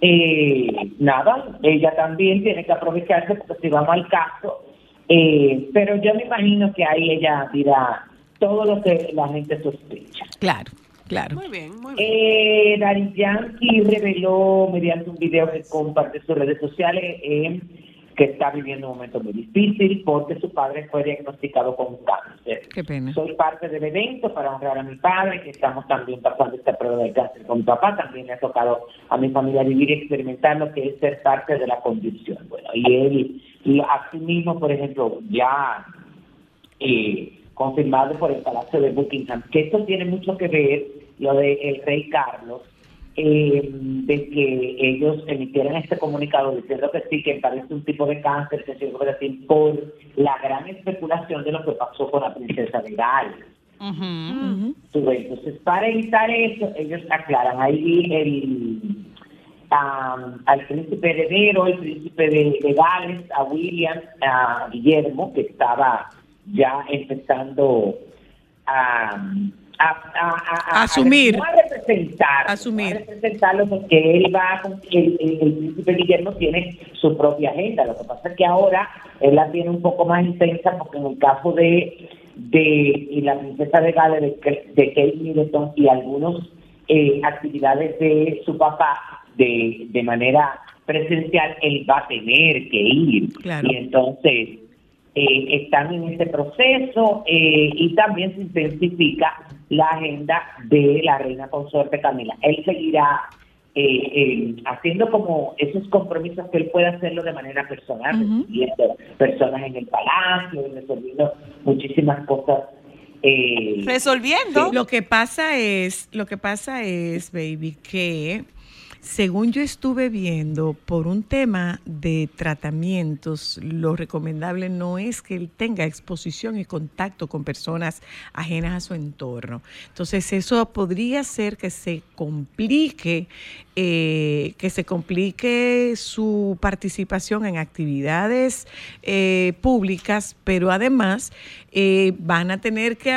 eh, nada, ella también tiene que aprovecharse porque si vamos al caso, eh, pero yo me imagino que ahí ella dirá todo lo que la gente sospecha. Claro, claro. Muy bien, muy bien. Eh, Daddy Yankee reveló mediante un video que comparte en sus redes sociales eh, que está viviendo un momento muy difícil porque su padre fue diagnosticado con cáncer. Qué pena. Soy parte del evento para honrar a mi padre, que estamos también pasando esta prueba de cáncer con mi papá. También le ha tocado a mi familia vivir y experimentar lo que es ser parte de la condición. Bueno, y él, y así mismo, por ejemplo, ya eh, confirmado por el Palacio de Buckingham, que esto tiene mucho que ver, lo del rey Carlos, eh, de que ellos emitieran este comunicado diciendo que sí, que parece un tipo de cáncer, que se decir, por la gran especulación de lo que pasó con la princesa de Gales. Entonces, para evitar eso, ellos aclaran ahí el am, al príncipe heredero, el príncipe de, de Gales, a William, a Guillermo, que estaba ya empezando a, a, a- a- a- Asumir. a representar, Asumir. a representarlo porque él va, con- el, el- el príncipe Guillermo tiene su propia agenda. Lo que pasa es que ahora él la tiene un poco más intensa porque en el caso de de y la princesa de Gales, de, de Kate Middleton y algunos eh, actividades de su papá de, de manera presencial, él va a tener que ir. Claro. Y entonces eh, están en ese proceso eh, y también se intensifica la agenda de la reina consorte Camila. Él seguirá eh, eh, haciendo como esos compromisos que él puede hacerlo de manera personal, Ujú. recibiendo personas en el palacio, resolviendo muchísimas cosas. eh, Resolviendo. Lo que pasa es, lo que pasa es, baby, que según yo estuve viendo, por un tema de tratamientos, lo recomendable no es que él tenga exposición y contacto con personas ajenas a su entorno. Entonces, eso podría ser que se complique, eh, que se complique su participación en actividades eh, públicas, pero además eh, van a tener que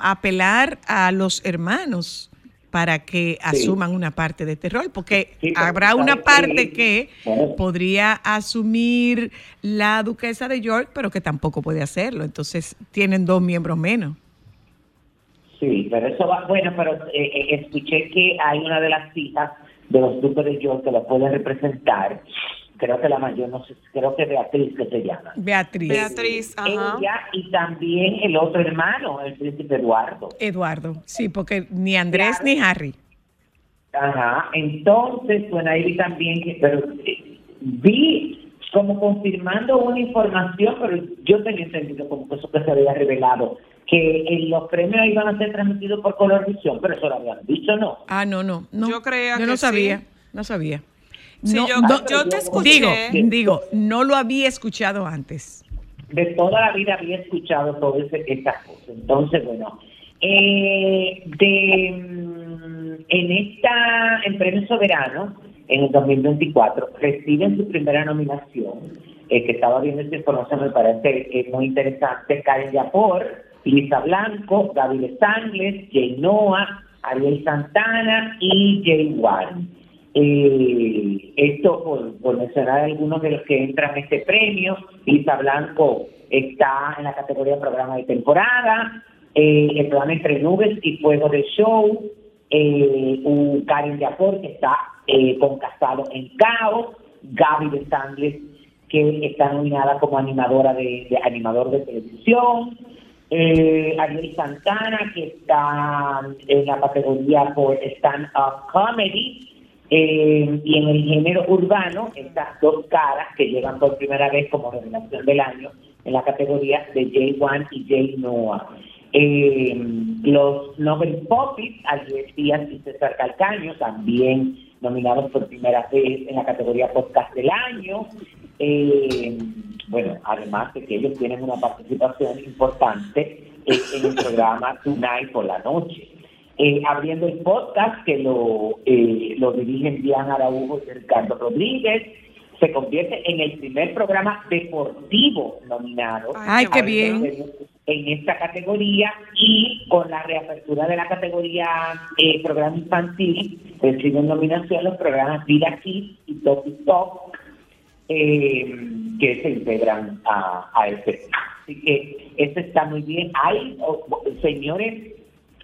apelar a los hermanos para que asuman una parte de este rol, porque Sí, habrá una parte que- podría asumir la duquesa de York, pero que tampoco puede hacerlo. Entonces tienen dos miembros menos. Sí, pero eso va, bueno, pero eh, eh, escuché que hay una de las hijas de los duques de York que la puede representar. Creo que la mayor, no sé, creo que Beatriz que se llama. Beatriz. Beatriz, ajá. Ella y también el otro hermano, el príncipe Eduardo. Eduardo, sí, porque ni Andrés Claro. ni Harry. Ajá, entonces, bueno, ahí vi también que, pero eh, vi como confirmando una información, pero yo tenía entendido como que eso que se había revelado, que en los premios iban a ser transmitidos por Colorvisión, pero eso lo habían dicho, ¿no? Ah, no, no, no. Yo creía no que sabía, sí. no sabía. Sí, no, yo- no, yo te escuché. Digo, digo, no lo había escuchado antes. de toda la vida había escuchado todo ese, esas cosas. Entonces, bueno, eh, de, mm, en esta, en Premio Soberano, en el 2024, reciben su primera nominación, eh, que estaba viendo esta información, me parece eh, muy interesante, Karen Yapor, Lisa Blanco, Gaby Sangles, Jay Noah, Ariel Santana y Jay Warren. Eh, esto por, mencionar algunos de los que entran a este premio. Lisa Blanco está en la categoría programa de temporada, eh, el programa Entre Nubes y Fuego de Show, eh, Karen Yapor que está con Casado en Caos, Gaby de Sangles que está nominada como animadora de, de animador de televisión, eh, Ariel Santana que está en la categoría por stand up comedy eh, y en el género urbano, estas dos caras que llegan por primera vez como revelación del año en la categoría de J1 y J Noah. Eh, los Nobel Popis, Andrés Díaz y César Calcaño, también nominados por primera vez en la categoría podcast del año. Eh, bueno, además de que ellos tienen una participación importante en el programa Tonight por la noche. Eh, abriendo el podcast que lo, eh, lo dirigen Diana Araujo y Ricardo Rodríguez, se convierte en el primer programa deportivo nominado. Ay, qué bien. En esta categoría y con la reapertura de la categoría eh, programa infantil, reciben nominación los programas Vida Kids y Top y Top, eh, que se integran a, a este. Así que eso está muy bien. Hay, oh, señores,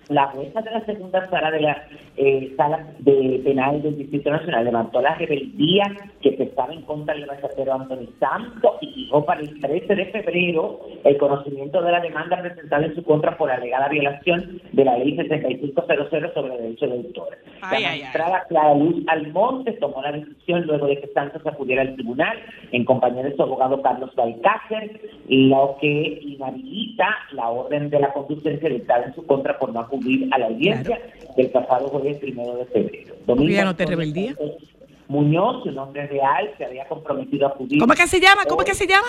la jueza de la segunda sala de la eh, sala de penal del Distrito Nacional levantó la rebeldía que pesaba en contra del bachatero Anthony Santos y fijó para el 13 de febrero el conocimiento de la demanda presentada en su contra por alegada violación de la ley 6500 sobre derecho de autor. Ay, la magistrada Clara Luz Almonte tomó la decisión luego de que Santos acudiera al tribunal en compañía de su abogado Carlos Balcácer, lo que inhabilita la orden de la conducencia dictada en su contra por no acudir a la audiencia del pasado jueves primero de febrero. Domingo ya no te rebeldía? Santos Muñoz, su nombre real, se había comprometido a acudir. ¿Cómo es que se llama? ¿Cómo es que se llama?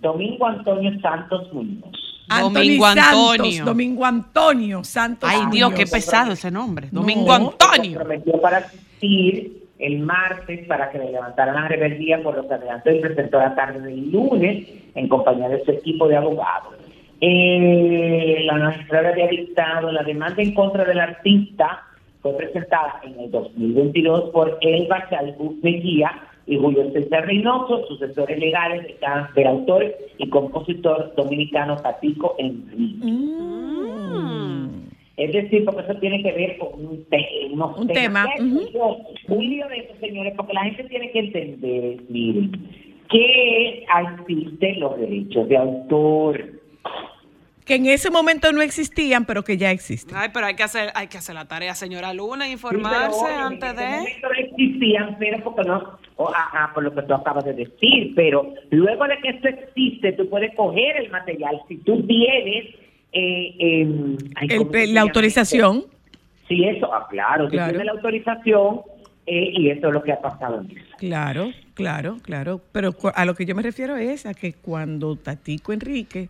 Domingo Antonio Santos Muñoz. Domingo Santos, Antonio. Domingo Antonio Santos. Ay, Dios, qué pesado ese nombre. No. Domingo Se Antonio. comprometió para asistir el martes para que le levantaran la rebeldía por lo que adelantó y presentó la tarde del lunes en compañía de su equipo de abogados. Eh, la magistrada había dictado la demanda en contra del artista fue presentada en el 2022 por Elba Chalbú Mejía y Julio César Reynoso, sucesores legales del, ca- del autor y compositor dominicano Patico Enrique. Mm. Es decir, porque eso tiene que ver con un, te- unos Un temas. tema. Un lío de eso, señores, porque la gente tiene que entender, miren, que existen los derechos de autor. Que en ese momento no existían, pero que ya existen. Ay, pero hay que hacer, hay que hacer la tarea, señora Luna, Sí, informarse pero, antes en ese de. momento no existían, pero porque no, o, ajá, por lo que tú acabas de decir, pero luego de que esto existe, tú puedes coger el material. Si tú tienes eh, em, ay, El ¿cómo pe- se la llama autorización. Sí, eso, ah, claro, tú Claro. tienes la autorización eh, y eso es lo que ha pasado en eso. Claro, claro, claro. Pero a lo que yo me refiero es a que cuando Tatico Enrique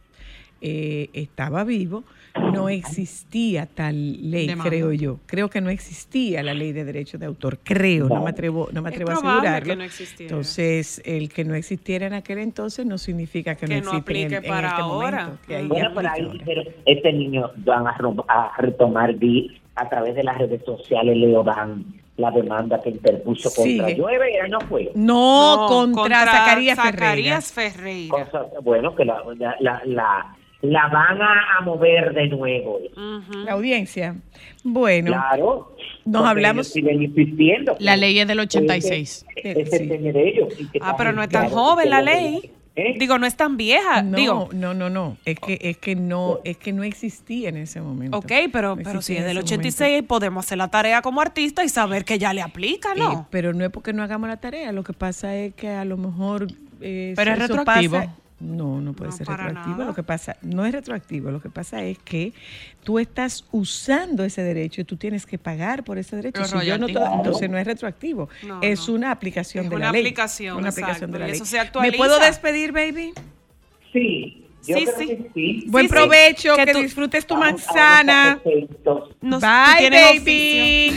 eh, estaba vivo, no existía tal ley, Demanda. creo yo. Creo que no existía la ley de derecho de autor. Creo, no me atrevo, no me Es atrevo a asegurarlo. que no existiera. Entonces, el que no existiera en aquel entonces no significa que, Que no existe en, aplique en para este ahora. momento. que ahí Bueno, pero aplica ahí ahora. pero este niño van a, a retomar vi- a través de las redes sociales, Leo Dan, la demanda que interpuso contra Sigue. Llueve, ya no fue. No, contra, Zacarías Ferreira. Zacarías Ferreira. Cosa- bueno, que la, la, la, la, la van a, a mover de nuevo. La audiencia. Bueno, Claro. nos hablamos. ellos siguen insistiendo. La ley es del 86. Ese, ese Sí. ellos. que Ah, pero no es tan claro, joven la ley. ¿Eh? Digo, no es tan vieja. No, Digo, no, no, no. Es que, es que no, es que no existía en ese momento. ok, pero, No pero si es del ese 86, podemos hacer la tarea como artista y saber que ya le aplica, momento. ¿no? Eh, pero no es porque no hagamos la tarea. Lo que pasa es que a lo mejor. eh, Pero es retroactivo. pasa- No, no puede No, ser retroactivo. nada. Lo que pasa, no es retroactivo. Lo que pasa es que tú estás usando ese derecho y tú tienes que pagar por ese derecho. Si yo no entonces no es retroactivo. No, es no. una aplicación Es de una la ley. aplicación, Una aplicación exacto, de la y ley. eso se ¿Me puedo despedir, baby? Sí. Yo Sí, creo sí. que sí. Buen sí. provecho, Que que, tú- disfrutes tu manzana. Nos- Bye, baby.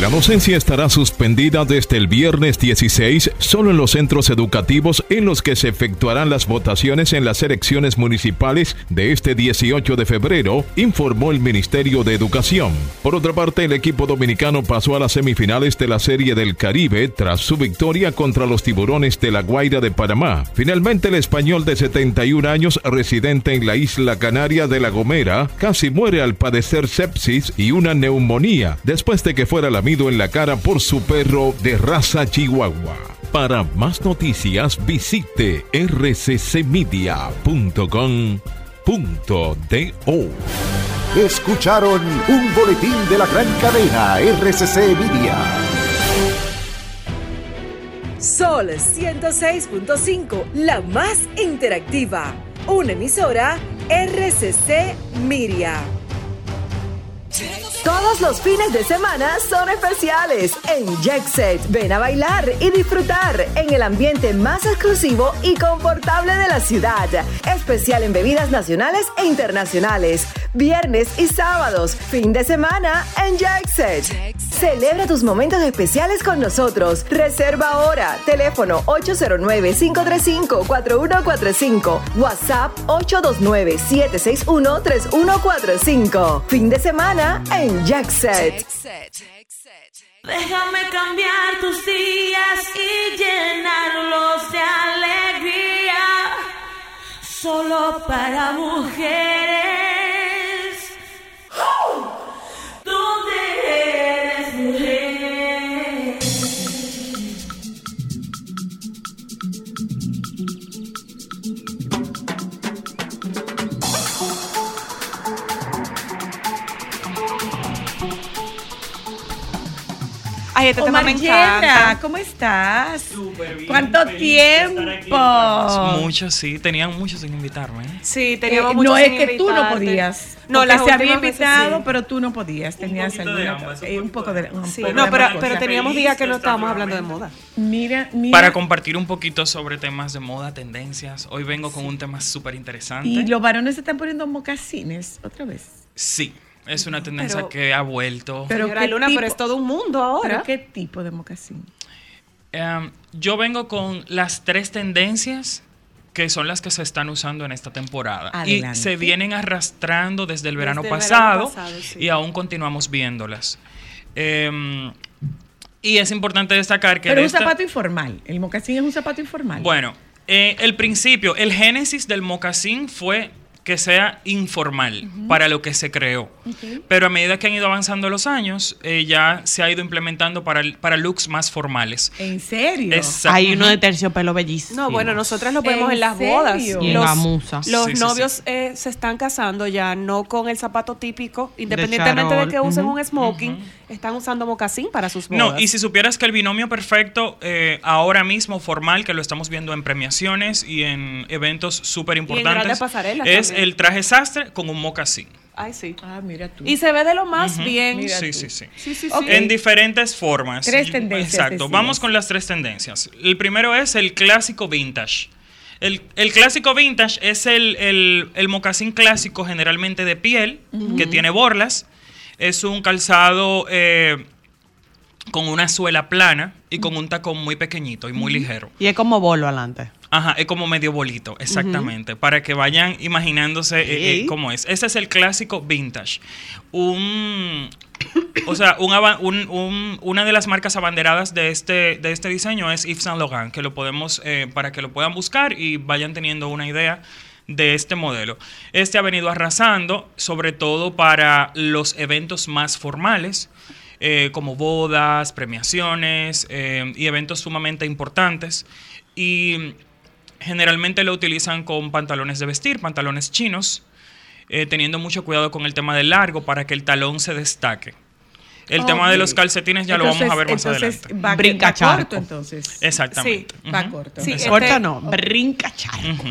La docencia estará suspendida desde el viernes 16 solo en los centros educativos en los que se efectuarán las votaciones en las elecciones municipales de este 18 de febrero, informó el Ministerio de Educación. Por otra parte, el equipo dominicano pasó a las semifinales de la Serie del Caribe tras su victoria contra los tiburones de la Guaira de Panamá. Finalmente, el español de 71 años, residente en la isla canaria de La Gomera, casi muere al padecer sepsis y una neumonía después de que fuera lamido en la cara por su perro de raza chihuahua. Para más noticias visite rccmedia.com.do. Escucharon un boletín de la gran cadena RCC Media. Sol 106.5, la más interactiva. Una emisora RCC Miria. Todos los fines de semana son especiales en Jackset. Ven a bailar y disfrutar en el ambiente más exclusivo y confortable de la ciudad. Especial en bebidas nacionales e internacionales. Viernes y sábados. Fin de semana en Jackset. Celebra tus momentos especiales con nosotros. Reserva ahora. Teléfono 809-535-4145. WhatsApp 829-761-3145. Fin de semana en Jackset. Déjame cambiar tus días y llenarlos de alegría. Solo para mujeres. Ay, este tema me encanta. ¿cómo estás? bien, ¿Cuánto tiempo? Muchos, sí, tenían muchos sin invitarme. ¿eh? Sí, teníamos Eh, mucho no es que tú no podías. No, las se había veces invitado, sí. pero tú no podías. Tenías alguna cosa, eh, un poco de. un Sí, poco no, de pero, pero teníamos días que no estábamos hablando de moda. Mira, mira. Para compartir un poquito sobre temas de moda, tendencias. Hoy vengo con un tema súper interesante. y los varones se están poniendo mocasines otra vez. Sí, es una tendencia Pero- que ha vuelto. Pero Señora ¿qué Luna, pero tipo- es todo un mundo ahora. ¿Pero qué tipo de mocasín? Em, yo vengo con las tres tendencias que son las que se están usando en esta temporada. Adelante. Y se vienen arrastrando desde el verano Desde el pasado, verano pasado, sí. y aún continuamos viéndolas. Em, y es importante destacar que Pero de un esta- zapato informal. El mocasín es un zapato informal. Bueno, eh, el principio, el génesis del mocasín fue que sea informal para lo que se creó. Pero a medida que han ido avanzando los años, eh, ya se ha ido implementando para, para looks más formales. ¿En serio? Exacto. Hay uno de terciopelo bellísimo. No, bueno, nosotras lo vemos ¿En en, las serio? bodas. Y en los gamuza. los Sí, sí, novios eh, se están casando ya no con el zapato típico, independientemente de, que usen un smoking, están usando mocasín para sus bodas. No, y si supieras que el binomio perfecto eh, ahora mismo formal, que lo estamos viendo en premiaciones y en eventos súper importantes, grandes pasarelas es. El traje sastre con un mocasín. Ay, sí. Ah, mira tú. Y se ve de lo más bien. Mira Sí, tú. sí, sí. Sí, sí. En diferentes formas. Tres tendencias, Exacto. Vamos con las tres tendencias. El primero es el clásico vintage. El, el clásico vintage es el, el, el mocasín clásico generalmente de piel, que tiene borlas. Es un calzado eh, con una suela plana y con un tacón muy pequeñito y muy ligero. Y es como bolo adelante. Ajá, es como medio bolito, exactamente, para que vayan imaginándose eh, eh, cómo es. Ese es el clásico vintage. Un, o sea, un ava- un- un- una de las marcas abanderadas de este, de este diseño es Yves Saint Laurent, que lo podemos, eh, para que lo puedan buscar y vayan teniendo una idea de este modelo. Este ha venido arrasando, sobre todo para los eventos más formales, eh, como bodas, premiaciones y eventos sumamente importantes. Y generalmente lo utilizan con pantalones de vestir, pantalones chinos, eh, teniendo mucho cuidado con el tema del largo para que el talón se destaque. El tema de los calcetines ya lo vamos a ver más entonces, adelante. Va, Brinca va charco. corto, entonces. Exactamente. Va Ujú. corto. Sí, Este- no, brinca charco.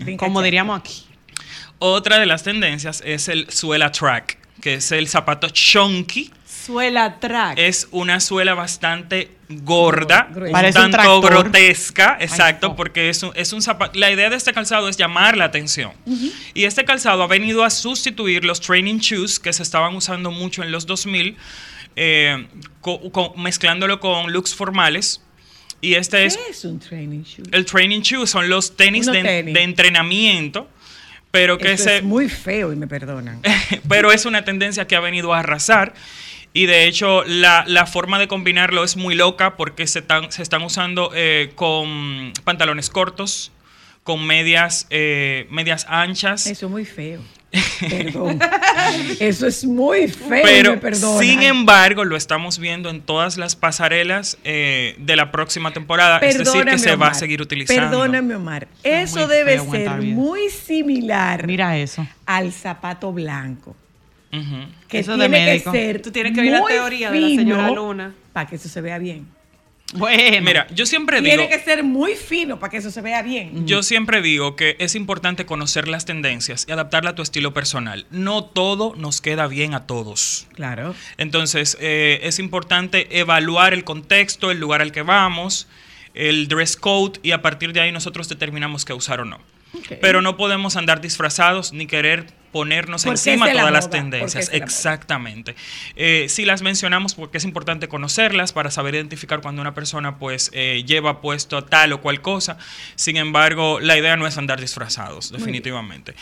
Brinca Como charco. diríamos aquí. Otra de las tendencias es el suela track, que es el zapato chunky. Suela track. Es una suela bastante gorda, un un tanto tractor. grotesca, exacto, no. porque es un, es un zapato. La idea de este calzado es llamar la atención. Y este calzado ha venido a sustituir los training shoes que se estaban usando mucho en los 2000, eh, co- co- mezclándolo con looks formales. Y este es ¿Qué es un training shoe? el training shoe, son los tenis, de, tenis. de entrenamiento, pero que Eso se, es muy feo y me perdonan. (laughs) pero es una tendencia que ha venido a arrasar. Y de hecho, la, la forma de combinarlo es muy loca porque se, están se están usando eh, con pantalones cortos, con medias, eh, medias anchas. Eso es muy feo. (laughs) Perdón. Eso es muy feo Pero, me sin embargo, lo estamos viendo en todas las pasarelas eh, de la próxima temporada. es decir, que se va a seguir utilizando. Perdóname, Omar. Es Eso muy debe feo ser muy similar Mira eso. al zapato blanco. Que Eso de tiene médico. que ser Tú tienes que oír la teoría de la señora Luna. Para que eso se vea bien. Bueno. Mira, yo siempre digo... Tiene que ser muy fino para que eso se vea bien. Yo siempre digo que es importante conocer las tendencias y adaptarla a tu estilo personal. No todo nos queda bien a todos. Claro. Entonces, eh, es importante evaluar el contexto, el lugar al que vamos, el dress code y a partir de ahí nosotros determinamos qué usar o no. Pero no podemos andar disfrazados ni querer ponernos Porque encima la todas las moda, tendencias. Exactamente. Eh, sí las mencionamos porque es importante conocerlas para saber identificar cuando una persona pues eh, lleva puesto tal o cual cosa. Sin embargo, la idea no es andar disfrazados, definitivamente.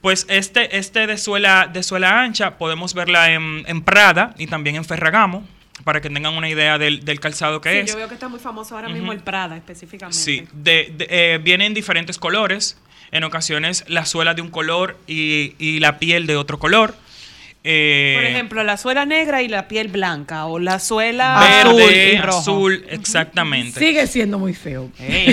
Pues este, este de suela, de suela ancha podemos verla en, en Prada y también en Ferragamo para que tengan una idea del, del calzado que Sí, es. yo veo que está muy famoso ahora mismo el Prada específicamente. Sí, de, de- eh, viene en diferentes colores. En ocasiones la suela de un color y, y la piel de otro color. Eh, Por ejemplo, la suela negra y la piel blanca o la suela verde, azul azul, y rojo. exactamente. Sigue siendo muy feo.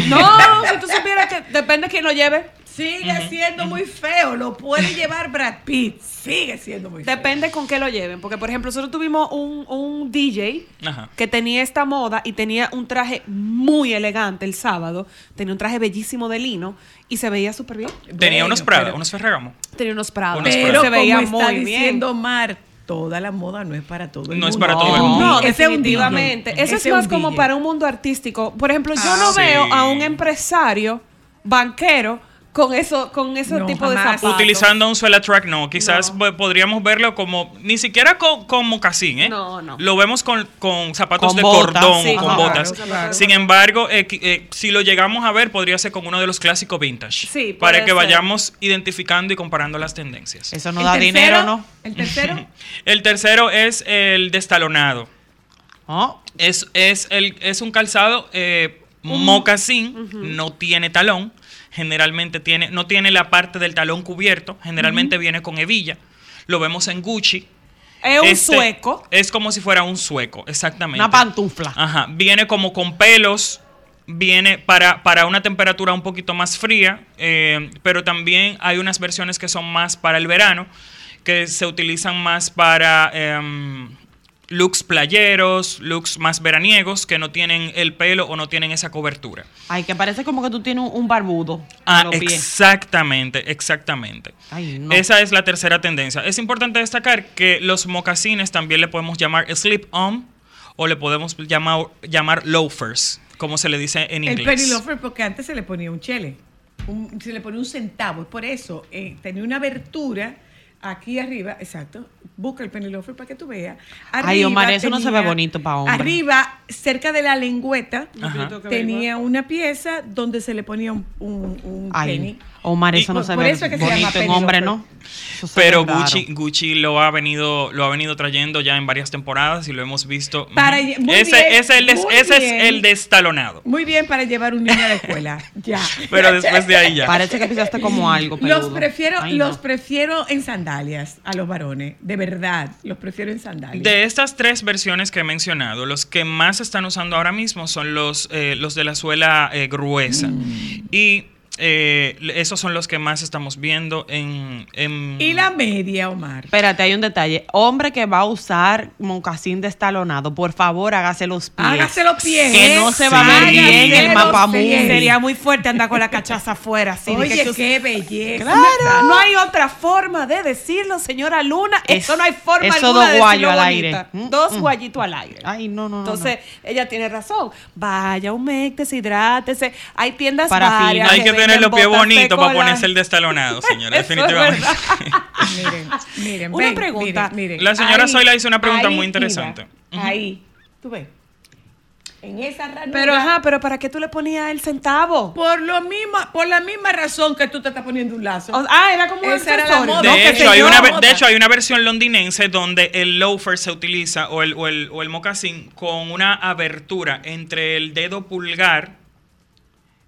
No, si tú supieras que depende de quién lo lleve. Sigue siendo muy feo. Lo puede llevar Brad Pitt. Sigue siendo muy feo. Depende con qué lo lleven. Porque, por ejemplo, nosotros tuvimos un, un DJ Ajá. que tenía esta moda y tenía un traje muy elegante el sábado. Tenía un traje bellísimo de lino y se veía súper bien. Tenía unos Prada, pero- unos Ferragamo. Tenía unos Prada. Pero se veía como está muy bien. diciendo Mar, toda la moda no es para todo el No es mundo. para todo el mundo. No, Ese es un definitivamente. Eso es más como para un mundo artístico. Por ejemplo, yo Ah, no sí. veo a un empresario banquero con eso, con ese No, tipo de zapatos. Utilizando un suela track, no. Quizás No. podríamos verlo como, ni siquiera con, con mocasín, ¿eh? No, no. Lo vemos con, con zapatos Con de botas, cordón sí, o con claro, botas. claro. Sin embargo, eh, eh, si lo llegamos a ver, podría ser con uno de los clásicos vintage. Sí, para puede que ser. vayamos identificando y comparando las tendencias. Eso no ¿El da tercero? dinero, ¿no? ¿El tercero? (laughs) El tercero es el destalonado. Oh, Es, es, el, es un calzado eh, mocasín, no tiene talón. Generalmente tiene, no tiene la parte del talón cubierto. Generalmente viene con hebilla. Lo vemos en Gucci. Es un Este sueco. Es como si fuera un sueco, exactamente. una pantufla. Ajá. Viene como con pelos. Viene para, para una temperatura un poquito más fría. eh, pero también hay unas versiones que son más para el verano. Que se utilizan más para em, looks playeros, looks más veraniegos. Que no tienen el pelo o no tienen esa cobertura. Ay, que parece como que tú tienes un, barbudo Ah, en los pies. exactamente, exactamente. Ay, no. Esa es la tercera tendencia. Es importante destacar que los mocasines también le podemos llamar slip-on o le podemos llamar, llamar loafers, como se le dice en El inglés. penny loafer, porque antes se le ponía un chele. Un- se le ponía un centavo. Es por eso. eh, tenía una abertura aquí arriba. Exacto. Busca el penny loafer para que tú veas. Ay, Omar, eso no se ve bonito pa' hombre. Arriba, cerca de la lengüeta, Ajá. tenía una pieza donde se le ponía un, un, un penny. Omar, eso Y no se por ve eso es que se llama bonito en penny hombre. ¿no? Se Pero. Gucci, Gucci lo ha venido, lo ha venido trayendo ya en varias temporadas y lo hemos visto. Para- muy ese, bien, ese es el des- muy ese es el destalonado. Muy bien para llevar un niño a la escuela. (laughs) ya. Pero después de ahí ya. Parece que pisaste como algo, Los peludo. prefiero, Ay, no. los prefiero en sandalias a los varones, de verdad, los prefiero en sandalias. De estas tres versiones que he mencionado, los que más se están usando ahora mismo son los, eh, los de la suela eh, gruesa. Mm. Y eh, esos son los que más estamos viendo en... en- y la media, Omar. Espérate, hay un detalle. Hombre que va a usar mocasín destalonado, por favor, hágase los pies. Hágase los pies. Que no se va a ver Sí. bien el mapa. Sería muy fuerte andar con la cachaza afuera. Así, Oye, que tú- qué belleza. Claro. No hay otra forma de decirlo, señora Luna. Es- Eso no hay forma eso alguna dos de guayos decirlo al aire. Mm, Dos mm. guayitos al aire. Ay, no, no, no. Entonces, ella tiene razón. Vaya, humectese, hidrátese. Hay tiendas Parafina. varias. Hay que tener venden los pies bonitos para ponerse el destalonado, señora, (laughs) es definitivamente. (laughs) Miren, miren, Una ven, pregunta. miren, miren. La señora Ahí, Zoila hizo una pregunta ahí, muy interesante. mira, Ahí, tú ves. En esa ranura. Pero, ajá, pero ¿para qué tú le ponías el centavo? Por lo mismo, por la misma razón que tú te estás poniendo un lazo. O- ah, era como un Esa era la moda. De, No, hecho, hay una, moda. de hecho, hay una versión londinense donde el loafer se utiliza o el, o el, o el mocasín con una abertura entre el dedo pulgar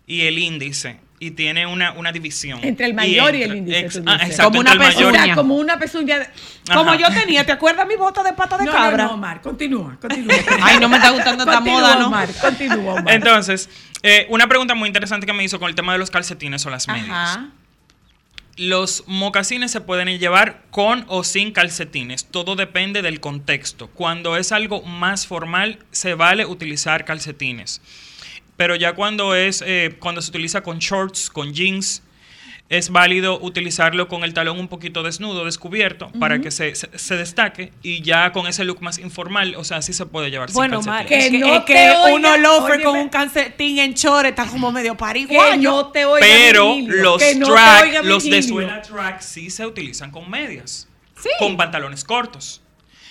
y el índice. Y tiene una, una división. Entre el mayor y, el índice. ah, exacto, Como una pezuña. como una pezuña. de- Como Ajá. yo tenía, ¿te acuerdas mi bota de pata de No, cabra? no, no, Omar, continúa, continúa. (laughs) Ay, no me está gustando esta moda, ¿no? Omar, continúa, Omar. Entonces, eh, una pregunta muy interesante que me hizo con el tema de los calcetines o las medias. Ajá. Los mocasines se pueden llevar con o sin calcetines. Todo depende del contexto. Cuando es algo más formal, se vale utilizar calcetines. Pero ya cuando es eh, cuando se utiliza con shorts, con jeans, es válido utilizarlo con el talón un poquito desnudo, descubierto, para que se, se- se destaque y ya con ese look más informal, o sea, así se puede llevar. sin Bueno, Mar, calcetines. es que, no es que oiga, uno loafer óyeme. con un calcetín en chore está como medio Que pariguayo. no te oiga Pero Virgilio, los que no te track, oiga los de suela track sí se utilizan con medias. Sí. Con pantalones cortos.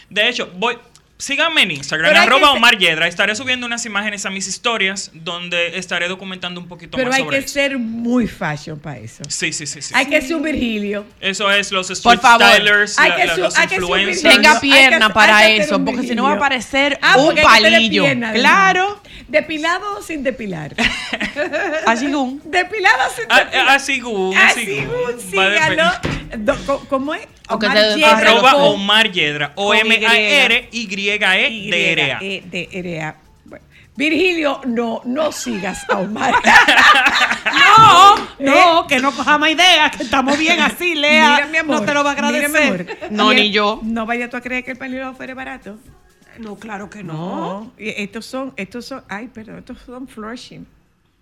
De hecho, voy. Síganme en Instagram, Pero hay arroba que ser- Omar Yedra. Estaré subiendo unas imágenes a mis historias donde estaré documentando un poquito Pero más hay sobre que eso. ser muy fashion para eso. Sí, sí, sí, sí. Hay que ser un Virgilio. Eso es los Por street favor. stylers, Hay la- que la- su- los hay que influencers. Tenga hay que- pierna hay para que eso, porque si no va a parecer Ah, un hay que palillo. pierna, además. claro. Depilado o sin depilar. (laughs) Así un. Depilado sin Ah, depilar. ah, Así, gu, Así, así, gu. un, Va a sígalo. Do- ¿Cómo es? Omar Yedra, Arroba Omar Yedra. O con M A R Y E. Bueno, Virgilio, no, no sigas a Omar. (laughs) No, (laughs) no, que no coja más ideas, que estamos bien así, Lea. Mira, mi amor, no te lo va a mira, mi agradecer. amor. No, ni yo. No vayas tú a creer que el palillo fuera barato. No, claro que no. Estos son, estos son, ay, pero estos son flushing.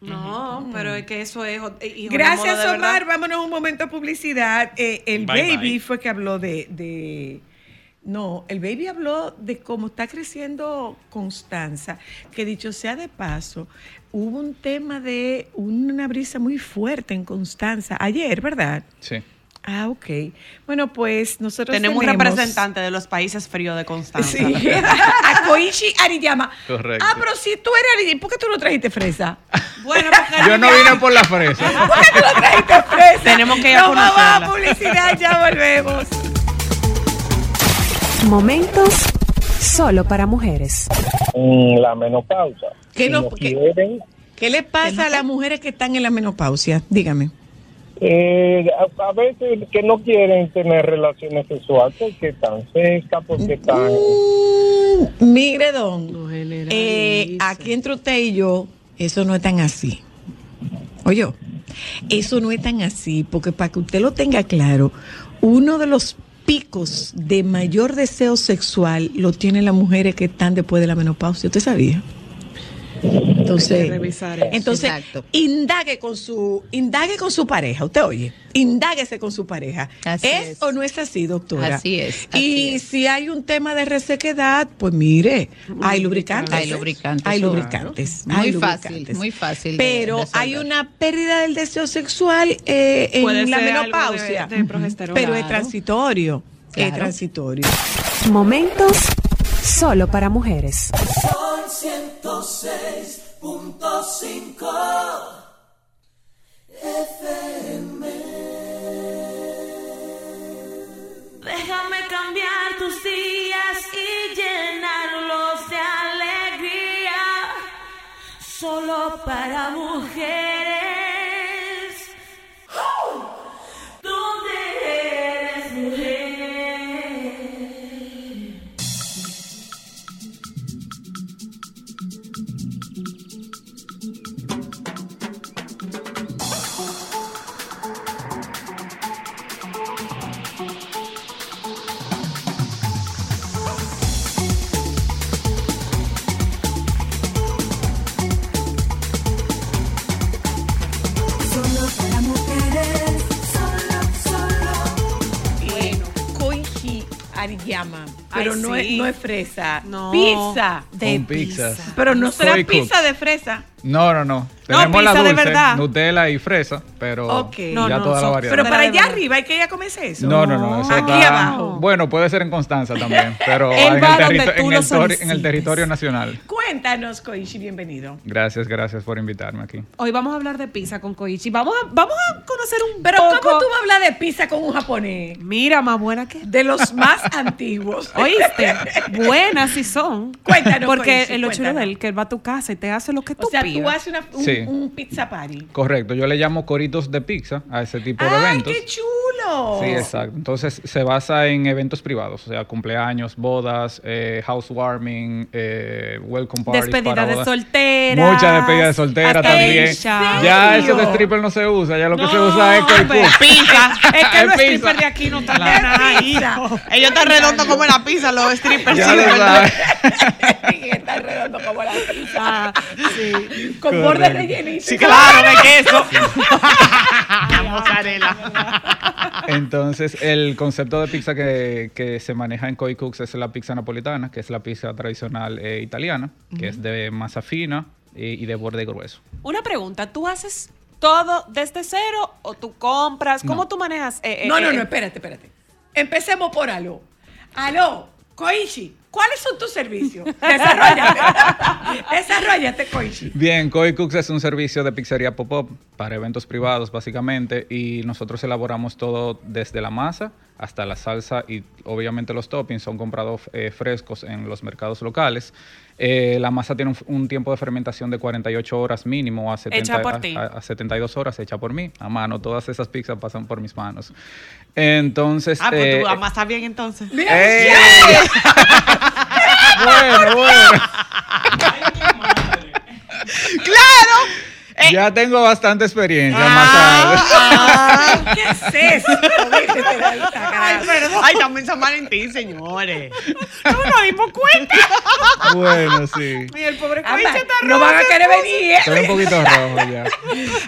No, pero es que eso es. hijo de moda Gracias, de Omar. verdad. Vámonos un momento a publicidad. Eh, el Bye, baby bye. fue que habló de, de- No, el baby habló de cómo está creciendo Constanza, que dicho sea de paso, hubo un tema de una brisa muy fuerte en Constanza ayer, ¿verdad? Sí. Ah, ok. Bueno, pues nosotros Tenemos un tenemos representante de los países fríos de Constanza. Sí. (laughs) a Koichi Ariyama. Correcto. Ah, pero si tú eres Ariyama, ¿por qué tú no trajiste fresa? Bueno, porque Yo no vine por la fresa. (laughs) ¿Por qué tú no trajiste fresa? Tenemos que ir a Nos vamos a publicidad, ya volvemos. Momentos solo para mujeres. La menopausa. ¿Qué, Si no- no qué- quieren, qué le pasa a las mujeres que están en la menopausia? Dígame. Eh, a, a veces que no quieren tener relaciones sexuales porque están secas, porque están... Mm, mire, don. Eh, aquí entre usted y yo, eso no es tan así. Oye, eso no es tan así, porque para que usted lo tenga claro, uno de los picos de mayor deseo sexual lo tienen las mujeres que están después de la menopausia. ¿Usted sabía? Entonces, revisar eso. entonces Exacto. indague con su indague con su pareja, usted oye, indáguese con su pareja. Así ¿Es, es. o no es así, doctora? Así es, y es. si hay un tema de resequedad, pues mire, hay lubricantes. Hay lubricantes, Hay claro. lubricantes. Muy hay fácil, lubricantes. muy fácil Pero hay una pérdida del deseo sexual eh, en Puede la ser algo menopausia. de- de progesterona. Pero es Claro. transitorio. Es transitorio. Momentos solo para mujeres. Sol 106.5 FM. Déjame cambiar tus días y llenarlos de alegría. Solo para mujeres. Es, no es fresa. No. Pizza. Con pizzas. Pero no será pizza de fresa. No, no, no. Tenemos la pizza dulce, verdad. Nutella y fresa, pero ya No, no, toda la variedad. Pero para allá arriba hay que ir a comerse eso. no, no, no. Eso Aquí está- abajo. Bueno, puede ser en Constanza también, (laughs) pero Él en el, va donde terri- tú en, lo el en el territorio nacional. Cuéntanos, Koichi, bienvenido. Gracias, gracias por invitarme aquí. Hoy vamos a hablar de pizza con Koichi. Vamos a, vamos a conocer un Pero poco. ¿cómo tú vas a hablar de pizza con un japonés? Mira, más buena que. De los más (laughs) antiguos. ¿Oíste? Buenas sí son. Cuéntanos, Porque Koichi, el lo chulo cuéntanos. de él, que él va a tu casa y te hace lo que tú O sea, tú haces una- un, Sí. Un pizza party. Correcto, yo le llamo coritos de pizza a ese tipo de ¡Ay, eventos. qué chulo! Sí, exacto. Entonces se basa en eventos privados, o sea, cumpleaños, bodas, eh, housewarming, eh, welcome parties. Despedida para de soltera. Mucha despedida de soltera también. Ya eso de stripper no se usa, ya lo que se usa es Cook. pizza. Es que (laughs) los strippers de aquí no están nada ahí. Ellos están redondos como la pizza, los strippers. Ya sí, lo de verdad. sabes. (laughs) Está redondo como la pizza. Ah, sí. Con Correcto. borde rellenito. Sí, claro, de queso. (laughs) Mozzarella. Entonces, el concepto de pizza que, que se maneja en Koi Cooks es la pizza napolitana, que es la pizza tradicional eh, italiana, que es de masa fina y, y de borde grueso. Una pregunta, ¿tú haces todo desde cero o tú compras? ¿Cómo No. tú manejas? eh, eh, No, no, no, espérate, espérate. Empecemos por algo. Aló, Koichi, ¿cuáles son tus servicios? (laughs) Desarrollate. (laughs) Desarrollate, Koichi. Bien, Koi Cooks es un servicio de pizzería pop-up para eventos privados, básicamente, y nosotros elaboramos todo desde la masa hasta la salsa y obviamente los toppings son comprados eh, frescos en los mercados locales. Eh, la masa tiene un, un tiempo de fermentación de 48 horas mínimo a, 70 Hecha por a- a- a 72 horas, hecha por mí, a mano. Todas esas pizzas pasan por mis manos. Entonces... Ah, pues eh, tú amasas bien entonces. ¡Ey! (laughs) (laughs) bueno, bueno. ¡Claro! Ya tengo bastante experiencia Ah, amasando. ¿Qué es eso? Ay, perdón. Ay, también San Valentín, señores. No nos dimos cuenta. Bueno, sí. Y el pobre Koichi está no van a rojo, querer venir. ¿eh? Estoy un poquito (laughs) rojo ya.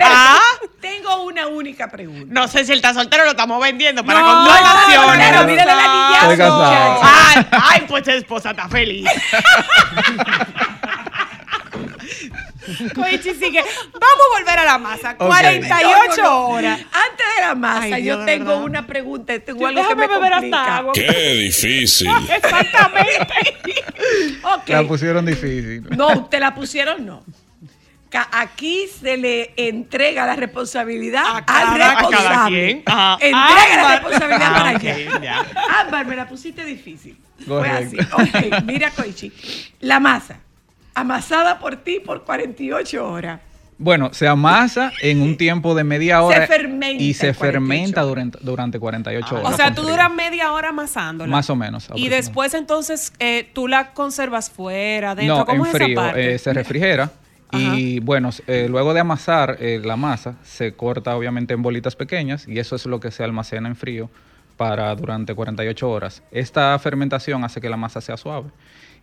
Ah, Tengo una única pregunta. no sé si él está soltero lo estamos vendiendo para No, contrataciones. pero mírale la niñazo. Estoy casado. Ay, ay, pues tu esposa está feliz. (laughs) (laughs) Koichi sigue. Vamos a volver a la masa. Ok. 48 No, no, no. horas. Antes de la masa, Ay, yo Dios, tengo verdad. una pregunta. Tengo Yo- algo que me beber hasta agua. Qué difícil. (laughs) Exactamente. (laughs) Ok. La pusieron difícil. No, usted la pusieron, no. Aquí se le entrega la responsabilidad A al cada- a cada responsable. quien. Entrega la Ámbar. responsabilidad Ah, para ok, allá. ya. Ámbar, me la pusiste difícil. Fue así. Ok, mira, Koichi. La masa, amasada por ti por 48 horas. Bueno, se amasa en un tiempo de media hora fermenta y se en 48 fermenta durante, durante 48 horas. O sea, tú frío. duras media hora amasándola. Más o menos. Y después entonces eh, tú la conservas fuera, dentro. No, ¿Cómo en es esa frío. parte? eh, se refrigera. Y bueno, eh, luego de amasar la masa, se corta obviamente en bolitas pequeñas y eso es lo que se almacena en frío para durante 48 horas. Esta fermentación hace que la masa sea suave.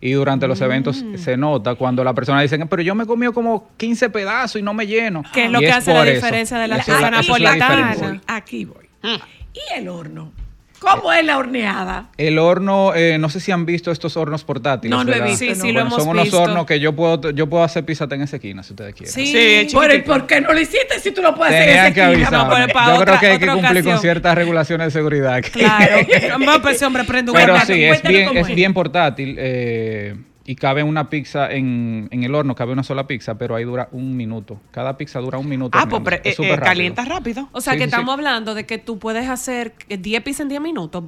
Y durante los eventos Mm. se nota cuando la persona dice, pero yo me he comido como 15 pedazos y no me lleno. Que es lo Y que hace la eso. diferencia de la esa es la napolitana. Aquí voy. ¿Y el horno? ¿Cómo es la horneada? El horno, eh, no sé si han visto estos hornos portátiles. No, no he visto, Sí, sí, lo hemos son unos visto. hornos que yo puedo, yo puedo hacer pizza en esa esquina si ustedes quieren. Sí, Sí, Pero ¿y por qué no lo hiciste si tú lo puedes hacer en Tenían esa que esquina? avisar. Para Yo otra- creo que hay que cumplir con ciertas regulaciones de seguridad. Claro. (laughs) Vamos, pues ese hombre prende un Pero sí, es bien, es. bien portátil eh, y cabe una pizza en, en el horno, cabe una sola pizza, pero ahí dura un minuto. Cada pizza dura un minuto. Ah, pues eh, eh, rápido. calienta rápido. O sea, Sí, que sí, sí. estamos hablando de que tú puedes hacer 10 pizzas en 10 minutos,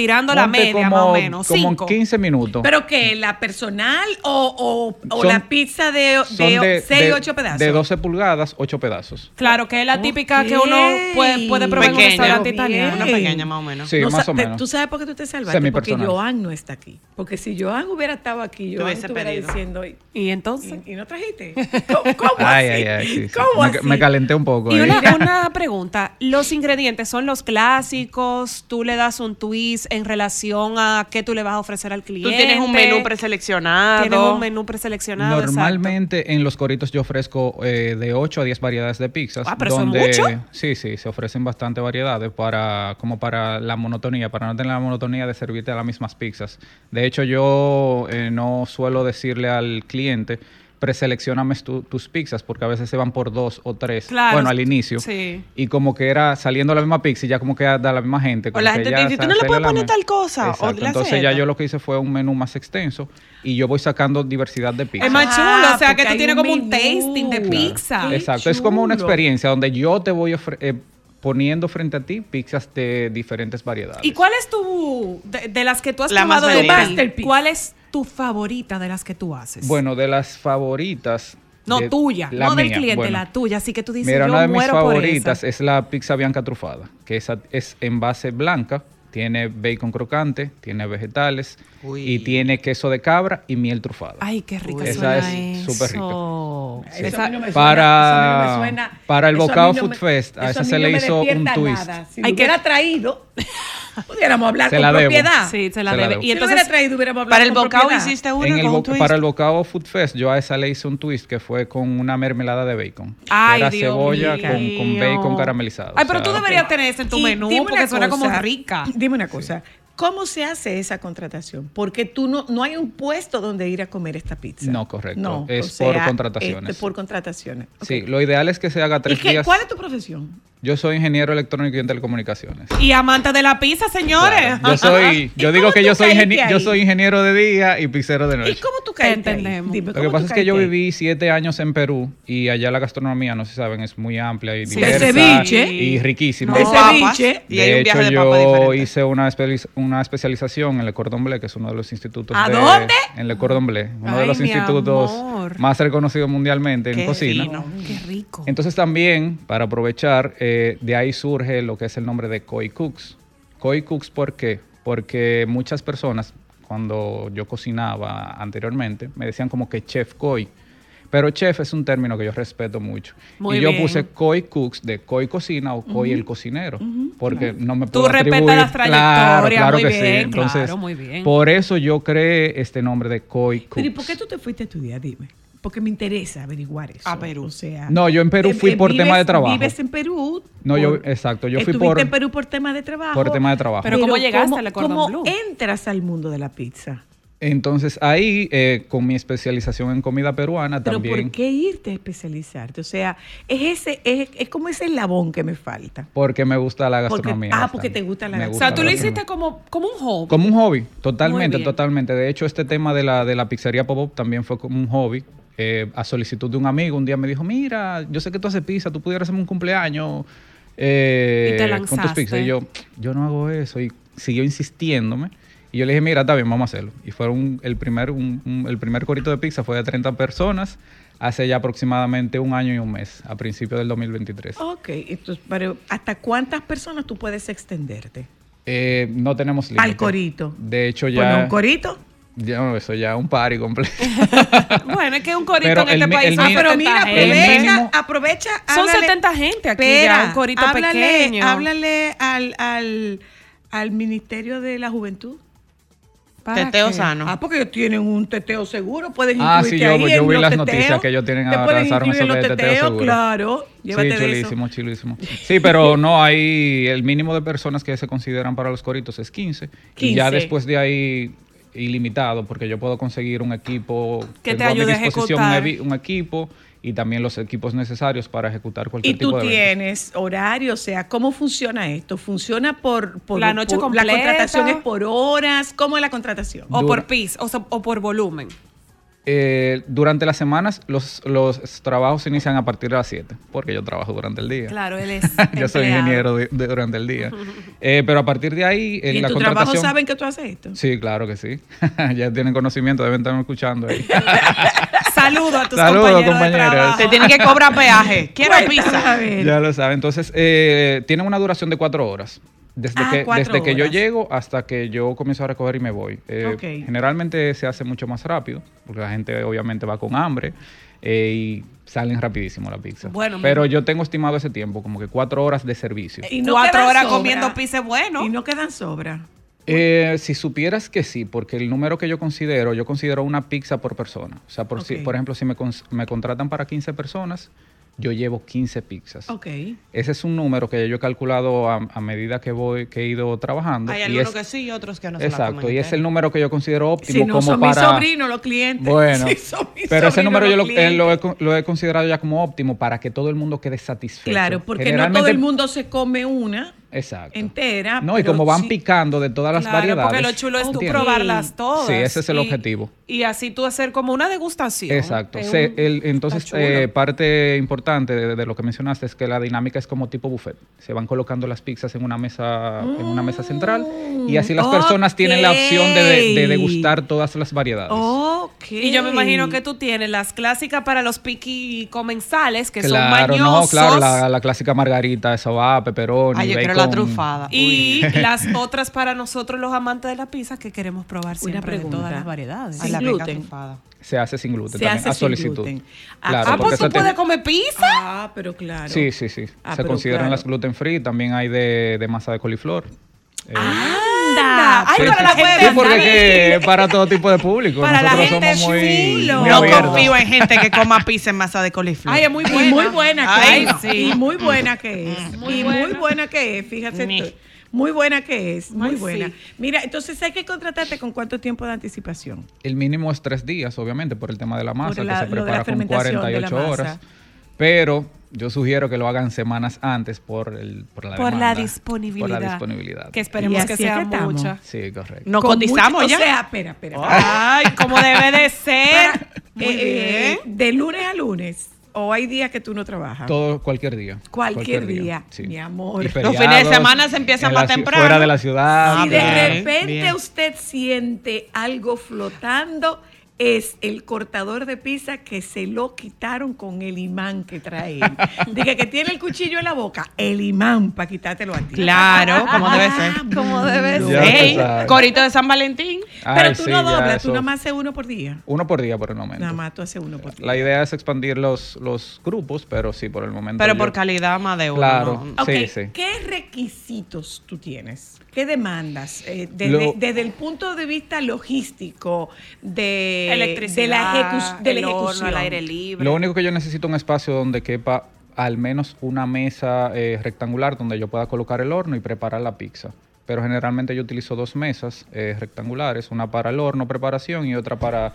tirando la media como, más o menos. Como 5. 15 minutos. ¿Pero qué? ¿La personal o, o, o Son- la pizza de, Son de, 6 de- 8 pedazos? De 12 pulgadas, 8 pedazos. Claro, que es la típica que uno puede, puede probar en un Pequeña. restaurante italiano. Una pequeña más o menos. Sí, No más o menos. ¿Tú sabes por qué tú te salvaste? Porque. Joan no está aquí. Porque si Joan hubiera estado aquí, Joan hubiese estuviera pedido. diciendo... ¿Y, entonces. y no trajiste? (laughs) ¿Cómo, cómo Ay, así? ay, ay. sí, sí. ¿Cómo me, así? me calenté un poco. Y ahí. una, (laughs) una pregunta, ¿los ingredientes son los clásicos? ¿Tú le das un twist en relación a qué tú le vas a ofrecer al Tú cliente? tienes un menú preseleccionado. Tienes un menú preseleccionado, Normalmente en los coritos yo ofrezco eh, de 8 a 10 variedades de pizzas. Ah, pero donde, mucho. Sí, sí, se ofrecen bastante variedades para, como para la monotonía, para no tener la monotonía de servirte las mismas pizzas. De hecho, yo eh, no suelo decirle al cliente preseleccioname tu- tus pizzas porque a veces se van por dos o tres Claro, bueno al inicio sí. y como que era saliendo la misma pizza y ya como que da la misma gente O la que gente ya te dice, tú no le puedes poner tal cosa. O entonces ya yo lo que hice fue un menú más extenso y yo voy sacando diversidad de pizzas Es más chulo, Ah, o sea, que tú tienes como un tasting de pizza. Exacto, es como una experiencia donde yo te voy ofre- eh, poniendo frente a ti pizzas de diferentes variedades. ¿Y cuál es tu, de, de las que tú has La más probado de ti, Masterpiece. cuál es tu favorita de las que tú haces? Bueno, de las favoritas, No, de- tuya, la no del cliente, bueno. la tuya. Así que tú dices, Mira, yo una de mis muero por favoritas esa. es la pizza bianca trufada, que esa es en base blanca, tiene bacon crocante, tiene vegetales y tiene queso de cabra y miel trufada. Ay, qué rica Esa suena es súper rica. eso. Sí. Eso a mí no me suena, Para, eso a mí no me suena. para el no Food me- Fest, a esa se no le hizo un twist. nada. Si Hay lo que- hubiera traído, pudiéramos hablar Se con la debo. propiedad. Sí, se la Se la debe. debo. Y Si entonces, hubiera traído, hubiéramos hablado Para el propiedad. hiciste una En el con un twist. para el Bocao Food Fest, yo a esa le hice un twist que fue con una mermelada de bacon. Ay, Era Dios cebolla mío. con, con bacon caramelizado. Ay, O pero sea, tú deberías tener ese en tu Y menú porque suena como rica. Dime una cosa. ¿Cómo se hace esa contratación? Porque tú no, no hay un puesto donde ir a comer esta pizza. No, correcto. No, Es o por sea, contrataciones. este, por contrataciones. Sí, lo ideal es que se haga ¿Y tres qué- días. cuál es tu profesión? Yo soy ingeniero electrónico y en telecomunicaciones. Y amante de la pizza, señores. Yo soy, (laughs) yo digo que yo soy, yo soy ingeniero de día y pizzero de ¿Y noche. cómo tú ahí? Entendemos. Dime, Lo que ¿cómo pasa es que yo viví siete años en Perú y allá la gastronomía, no si saben, es muy amplia y Sí. diversa De ceviche. y riquísima. De ceviche. Y hay de un viaje hecho, de papa yo diferente. hice una, espe- una especialización en Le Cordon Bleu, que es uno de los institutos ¿A de- dónde? en Le Cordon Bleu, uno de los institutos amor. más reconocidos mundialmente en Qué cocina. fino. Qué rico. Entonces también, para aprovechar, eh, de ahí surge lo que es el nombre de Koi Cooks. Koi Cooks, ¿por qué? Porque muchas personas, cuando yo cocinaba anteriormente, me decían como que chef Koi. Pero chef es un término que yo respeto mucho. Muy y yo bien. puse Koi Cooks de Koi Cocina o Koi el cocinero. Porque no me Tú puedo respetas atribuir. la Claro, claro muy que bien, sí. Entonces, claro, muy bien. por eso yo creé este nombre de Koi Cooks. Pero ¿y por qué tú te fuiste a estudiar? Dime. Porque me interesa averiguar eso. A Perú. O sea, No, yo en Perú eh, fui por vives- tema de trabajo. Vives en Perú. No, yo, por- exacto, yo fui por... en Perú por tema de trabajo. por tema de trabajo. Pero ¿cómo llegaste a Le Cordon ¿Cómo entras al mundo de la pizza? Entonces ahí, eh, con mi especialización en comida peruana, Pero también ¿por qué irte a especializarte? O sea, es ese, es, es como ese eslabón que me falta. porque me gusta la Porque- gastronomía. ah, bastante. porque te gusta la Me O sea, tú lo gastronomía. hiciste como, como un hobby. Como un hobby, totalmente, totalmente. De hecho, este tema de la, de la pizzería Pop-Up también fue como un hobby. Eh, a solicitud de un amigo, un día me dijo, mira, yo sé que tú haces pizza, tú pudieras hacerme un cumpleaños eh, Y te con tus pizzas. Y yo, yo no hago eso. Y siguió insistiéndome. Y yo le dije, mira, está bien, vamos a hacerlo. Y fue un- el, primer, un- un- el primer corito de pizza fue de 30 personas hace ya aproximadamente un año y un mes, a principios del 2023. Ok, entonces, pero ¿hasta cuántas personas tú puedes extenderte? Eh, no tenemos límite. Al corito. De hecho, ya... no, un corito. Ya, no, eso ya es un party completo. (laughs) Bueno, es que un corito Pero en el este país el mi- Pero 70 mira, aprovecha, mínimo- aprovecha. Son háblale- 70 gente aquí Espera, ya, un corito háblale, pequeño. Háblale al, al, al Ministerio de la Juventud. ¿Para Teteo qué? sano. Ah, porque ellos tienen un teteo seguro, pueden Ah, sí, yo- ahí yo en vi las teteos. noticias que ellos tienen Te a- pueden lanzaron eso de teteo seguro. claro. Llévate sí, de eso. chulísimo, chulísimo. Sí, pero (laughs) no, hay el mínimo de personas que se consideran para los coritos es 15. Y ya 15. después de ahí, ilimitado, porque yo puedo conseguir un equipo Que te mi ayude a disposición un, ejecutar. un equipo y también los equipos necesarios para ejecutar cualquier Y tú tipo de eventos. tienes horario, o sea, ¿cómo funciona esto? ¿Funciona por, por La noche por- La completa. contratación es por horas. ¿Cómo es la contratación? O Dura. por pis, o, sea, o por volumen. Eh, durante las semanas los, los trabajos se inician a partir de las 7, porque yo trabajo durante el día. Claro, él (laughs) es yo soy ingeniero de- de- durante el día. Eh, pero a partir de ahí, en ¿Y en la tu trabajo contratación... saben que tú haces esto? Sí, claro que sí. (laughs) ya tienen conocimiento, deben estarme escuchando ahí. (laughs) Saludo a tus Saludos, compañeros trabajo. Te tienen que cobrar peaje. Quiero pizza. ya lo saben. Entonces, eh, tienen una duración de cuatro horas. Desde, Ah, que, desde que yo llego hasta que yo comienzo a recoger y me voy. Eh. Generalmente se hace mucho más rápido, porque la gente obviamente va con hambre eh, y salen rapidísimo la pizza. Bueno, Pero yo tengo estimado ese tiempo, como que cuatro horas de servicio. Y no Cuatro horas sobra. comiendo pizza bueno. Y no quedan sobra. Eh, si supieras que sí, porque el número que yo considero, yo considero una pizza por persona. O sea, por, si- por ejemplo, si me, me contratan para 15 personas, yo llevo 15 pizzas. Ok. Ese es un número que yo he calculado a, a medida que voy que he ido trabajando. Hay algunos que sí y otros que no se la Exacto, y es el número que yo considero óptimo Si no como son para... mis sobrinos los clientes. Bueno, (laughs) Si son mis pero ese número yo lo, eh, lo he, con- lo he considerado ya como óptimo para que todo el mundo quede satisfecho. Claro, porque no todo el mundo se come una Exacto. entera. No, y como van sí- picando de todas las Claro, variedades. porque lo chulo es tú ¿entiendes? probarlas todas. Sí, ese es el Y- objetivo. Y así tú hacer como una degustación. Exacto. Es Se- un- el- entonces, eh, parte importante de, de lo que mencionaste es que la dinámica es como tipo buffet. Se van colocando las pizzas en una mesa, en una mesa central y así las personas tienen la opción de, de- de Ok. degustar todas las variedades. Y yo me imagino que tú tienes las clásicas para los piqui comensales, que son claro, mañosos. no, claro, la, la clásica margarita, esa va, pepperoni, Ay, quiero bacon. La trufada. Y (laughs) las otras para nosotros los amantes de la pizza que queremos probar siempre de todas las variedades. Sin la gluten. trufada. Se hace sin gluten Se también, hace a sin solicitud. gluten. Claro, Ah, porque pues tú puedes comer pizza. Ah, pero claro. Sí, sí, sí. Ah, Se consideran claro. las gluten free. También hay de, de masa de coliflor. Eh, Anda. Ay, sí, para sí, la sí. gente. Sí, porque que para todo tipo de público. Para la gente somos muy, chulo. muy No abiertos. confío en gente que coma pizza en masa de coliflor. Ay, es muy Y buena. muy buena que Ay, es. sí. Y muy buena que es. Muy y buena. muy buena que es, fíjate Ni. tú. Muy buena que es, muy Ay, buena. sí. Mira, entonces hay que contratarte con cuánto tiempo de anticipación. El mínimo es tres días, obviamente, por el tema de la masa, la- que se prepara con fermentación de la 48 masa. horas. Pero yo sugiero que lo hagan semanas antes por, el, por la Por la disponibilidad. Por la disponibilidad. Que esperemos Y que es sea que mucha. Sí, correcto. Nos Con cotizamos mucho- ya. O sea, espera, espera. espera. Ay, como debe de ser. Muy Eh, eh, bien. de lunes a lunes. ¿O hay días que tú no trabajas? Todo, cualquier día. Cualquier día, sí. mi amor. Los fines de semana se empiezan más temprano. Fuera de la ciudad. si de bien, repente bien. usted siente algo flotando, es el cortador de pizza que se lo quitaron con el imán que trae. Diga que tiene el cuchillo en la boca, el imán para quitártelo a ti. Claro, (laughs) como debe ser. Como debe ser. Corito de San Valentín. Pero tú sí, no doblas, tú eso- nada más haces uno por día. Uno por día por el momento. Nada más tú haces uno por día. La idea es expandir los, los grupos, pero sí, por el momento. Pero yo- por calidad más de uno. Claro. Sí, sí. ¿qué requisitos tú tienes? ¿Qué demandas? Eh, desde, Lo- desde el punto de vista logístico, de, Electricidad, de la, ejecu- de la el horno ejecución. al aire libre. Lo único que yo necesito es un espacio donde quepa al menos una mesa eh, rectangular donde yo pueda colocar el horno y preparar la pizza. Pero generalmente yo utilizo dos mesas eh, rectangulares, una para el horno, preparación, y otra para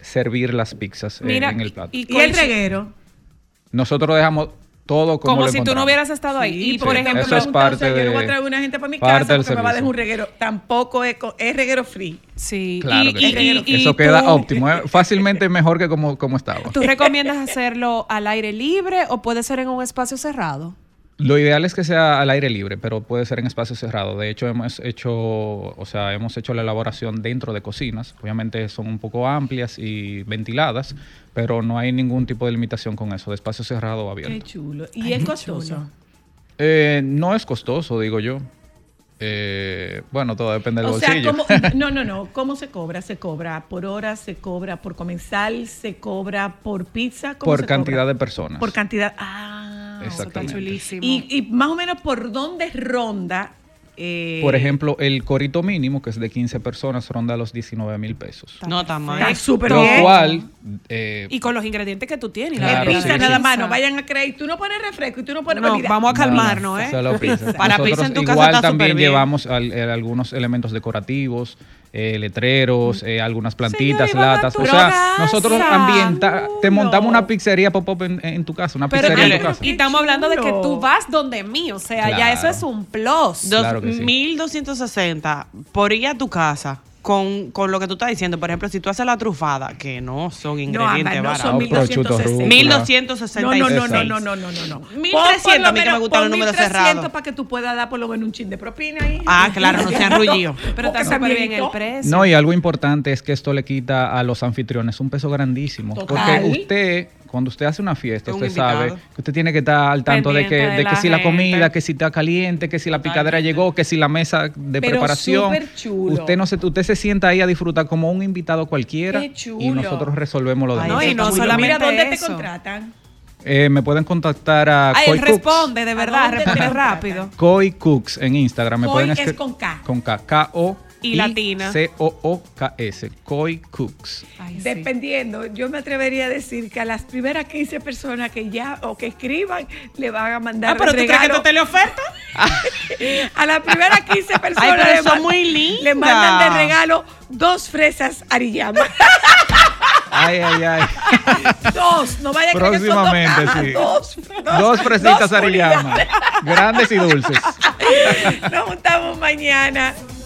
servir las pizzas eh, Mira, en el plato. y, Y el reguero. Nosotros dejamos todo como, Como lo si tú no hubieras estado ahí. Sí, y por ejemplo, eso es parte sea, Yo no voy a de- traer una gente para mi casa porque me va a dejar servicio. un reguero. Tampoco es, co- es reguero free. sí. Claro y, que y- sí. y- y Eso queda tú- óptimo, eh, fácilmente mejor que como, como estaba. ¿Tú recomiendas hacerlo al aire libre o puede ser en un espacio cerrado? Lo ideal es que sea al aire libre, pero puede ser en espacio cerrado. De hecho, hemos hecho, o sea, hemos hecho la elaboración dentro de cocinas. Obviamente son un poco amplias y ventiladas, pero no hay ningún tipo de limitación con eso, de espacio cerrado o Qué abierto. chulo. Y Ay, es qué costoso. Eh, no es costoso, digo yo. Eh, bueno, todo depende del O sea. ¿cómo, (laughs) no, no, no. ¿Cómo se cobra? ¿Se cobra por hora? ¿Se cobra por comensal? ¿Se cobra por pizza? ¿Cómo Por se cantidad cobra? de personas. Por cantidad. Ah, Exactamente. chulísimo. y, y más o menos por dónde ronda. eh, Por ejemplo, el corito mínimo, que es de 15 personas, ronda los 19 mil pesos. No está mal. Está súper Lo bien. cual, eh, y con los ingredientes que tú tienes. Claro, es pizza sí, nada sí. más, no vayan a creer. Tú no pones refresco y tú no pones No, bebida. vamos a calmarnos, ¿eh? Solo pizza. Para Nosotros pizza en tu casa igual está también bien. llevamos al- eh, algunos elementos decorativos, eh, letreros, eh, algunas plantitas, Señor, latas. O sea, casa. nosotros ambienta, te montamos una pizzería pop-up en, en tu casa, una Pero pizzería en y- tu casa. y estamos hablando de que tú vas donde mí, o sea, ya eso es un plus. Dos- Claro que sí. 1260 por ir a tu casa con, con lo que tú estás diciendo. Por ejemplo, si tú haces la trufada, que no son ingredientes no baratos. son Ah, prosciutto 1260. rúcula. 1266. No, no, no, no, no, no, no, no, no. 1300 a mí que me gustan los números cerrados. para que tú puedas dar por lo menos un chin de propina ahí. Ah, claro, no sean rullidos. (laughs) Pero está súper bien también el precio. No, y algo importante es que esto le quita a los anfitriones un peso grandísimo. Total. Porque usted, cuando usted hace una fiesta, un usted sabe que usted tiene que estar al tanto de que, de que si la comida, que si está caliente, que si la picadera llegó, que si la mesa de Pero preparación. chulo. Usted no se, usted se sienta ahí a disfrutar como un invitado cualquiera Qué chulo. y nosotros resolvemos lo demás. No, y no solamente Mira, ¿dónde te eso. contratan? Eh, me pueden contactar a Ay, Koi él Cooks. responde, de verdad, te responde rápido. Koi Cooks en Instagram. Me Koi pueden es con K. Con K. K-O. Y latina. C-O-O-K-S. Koi Cooks. Ay, sí. Dependiendo, yo me atrevería a decir que a las primeras 15 personas que ya o que escriban le van a mandar Ah, pero tú crees que te le oferta? (laughs) A las primeras 15 personas pero le, son man- muy lindas. le mandan de regalo dos fresas Ariyama. (laughs) Ay, ay, ay. (laughs) dos, no vaya a creer que son dos Próximamente, cajas, sí. Dos, Dos fresitas dos Ariyama. unidades. Grandes y dulces. Nos juntamos mañana.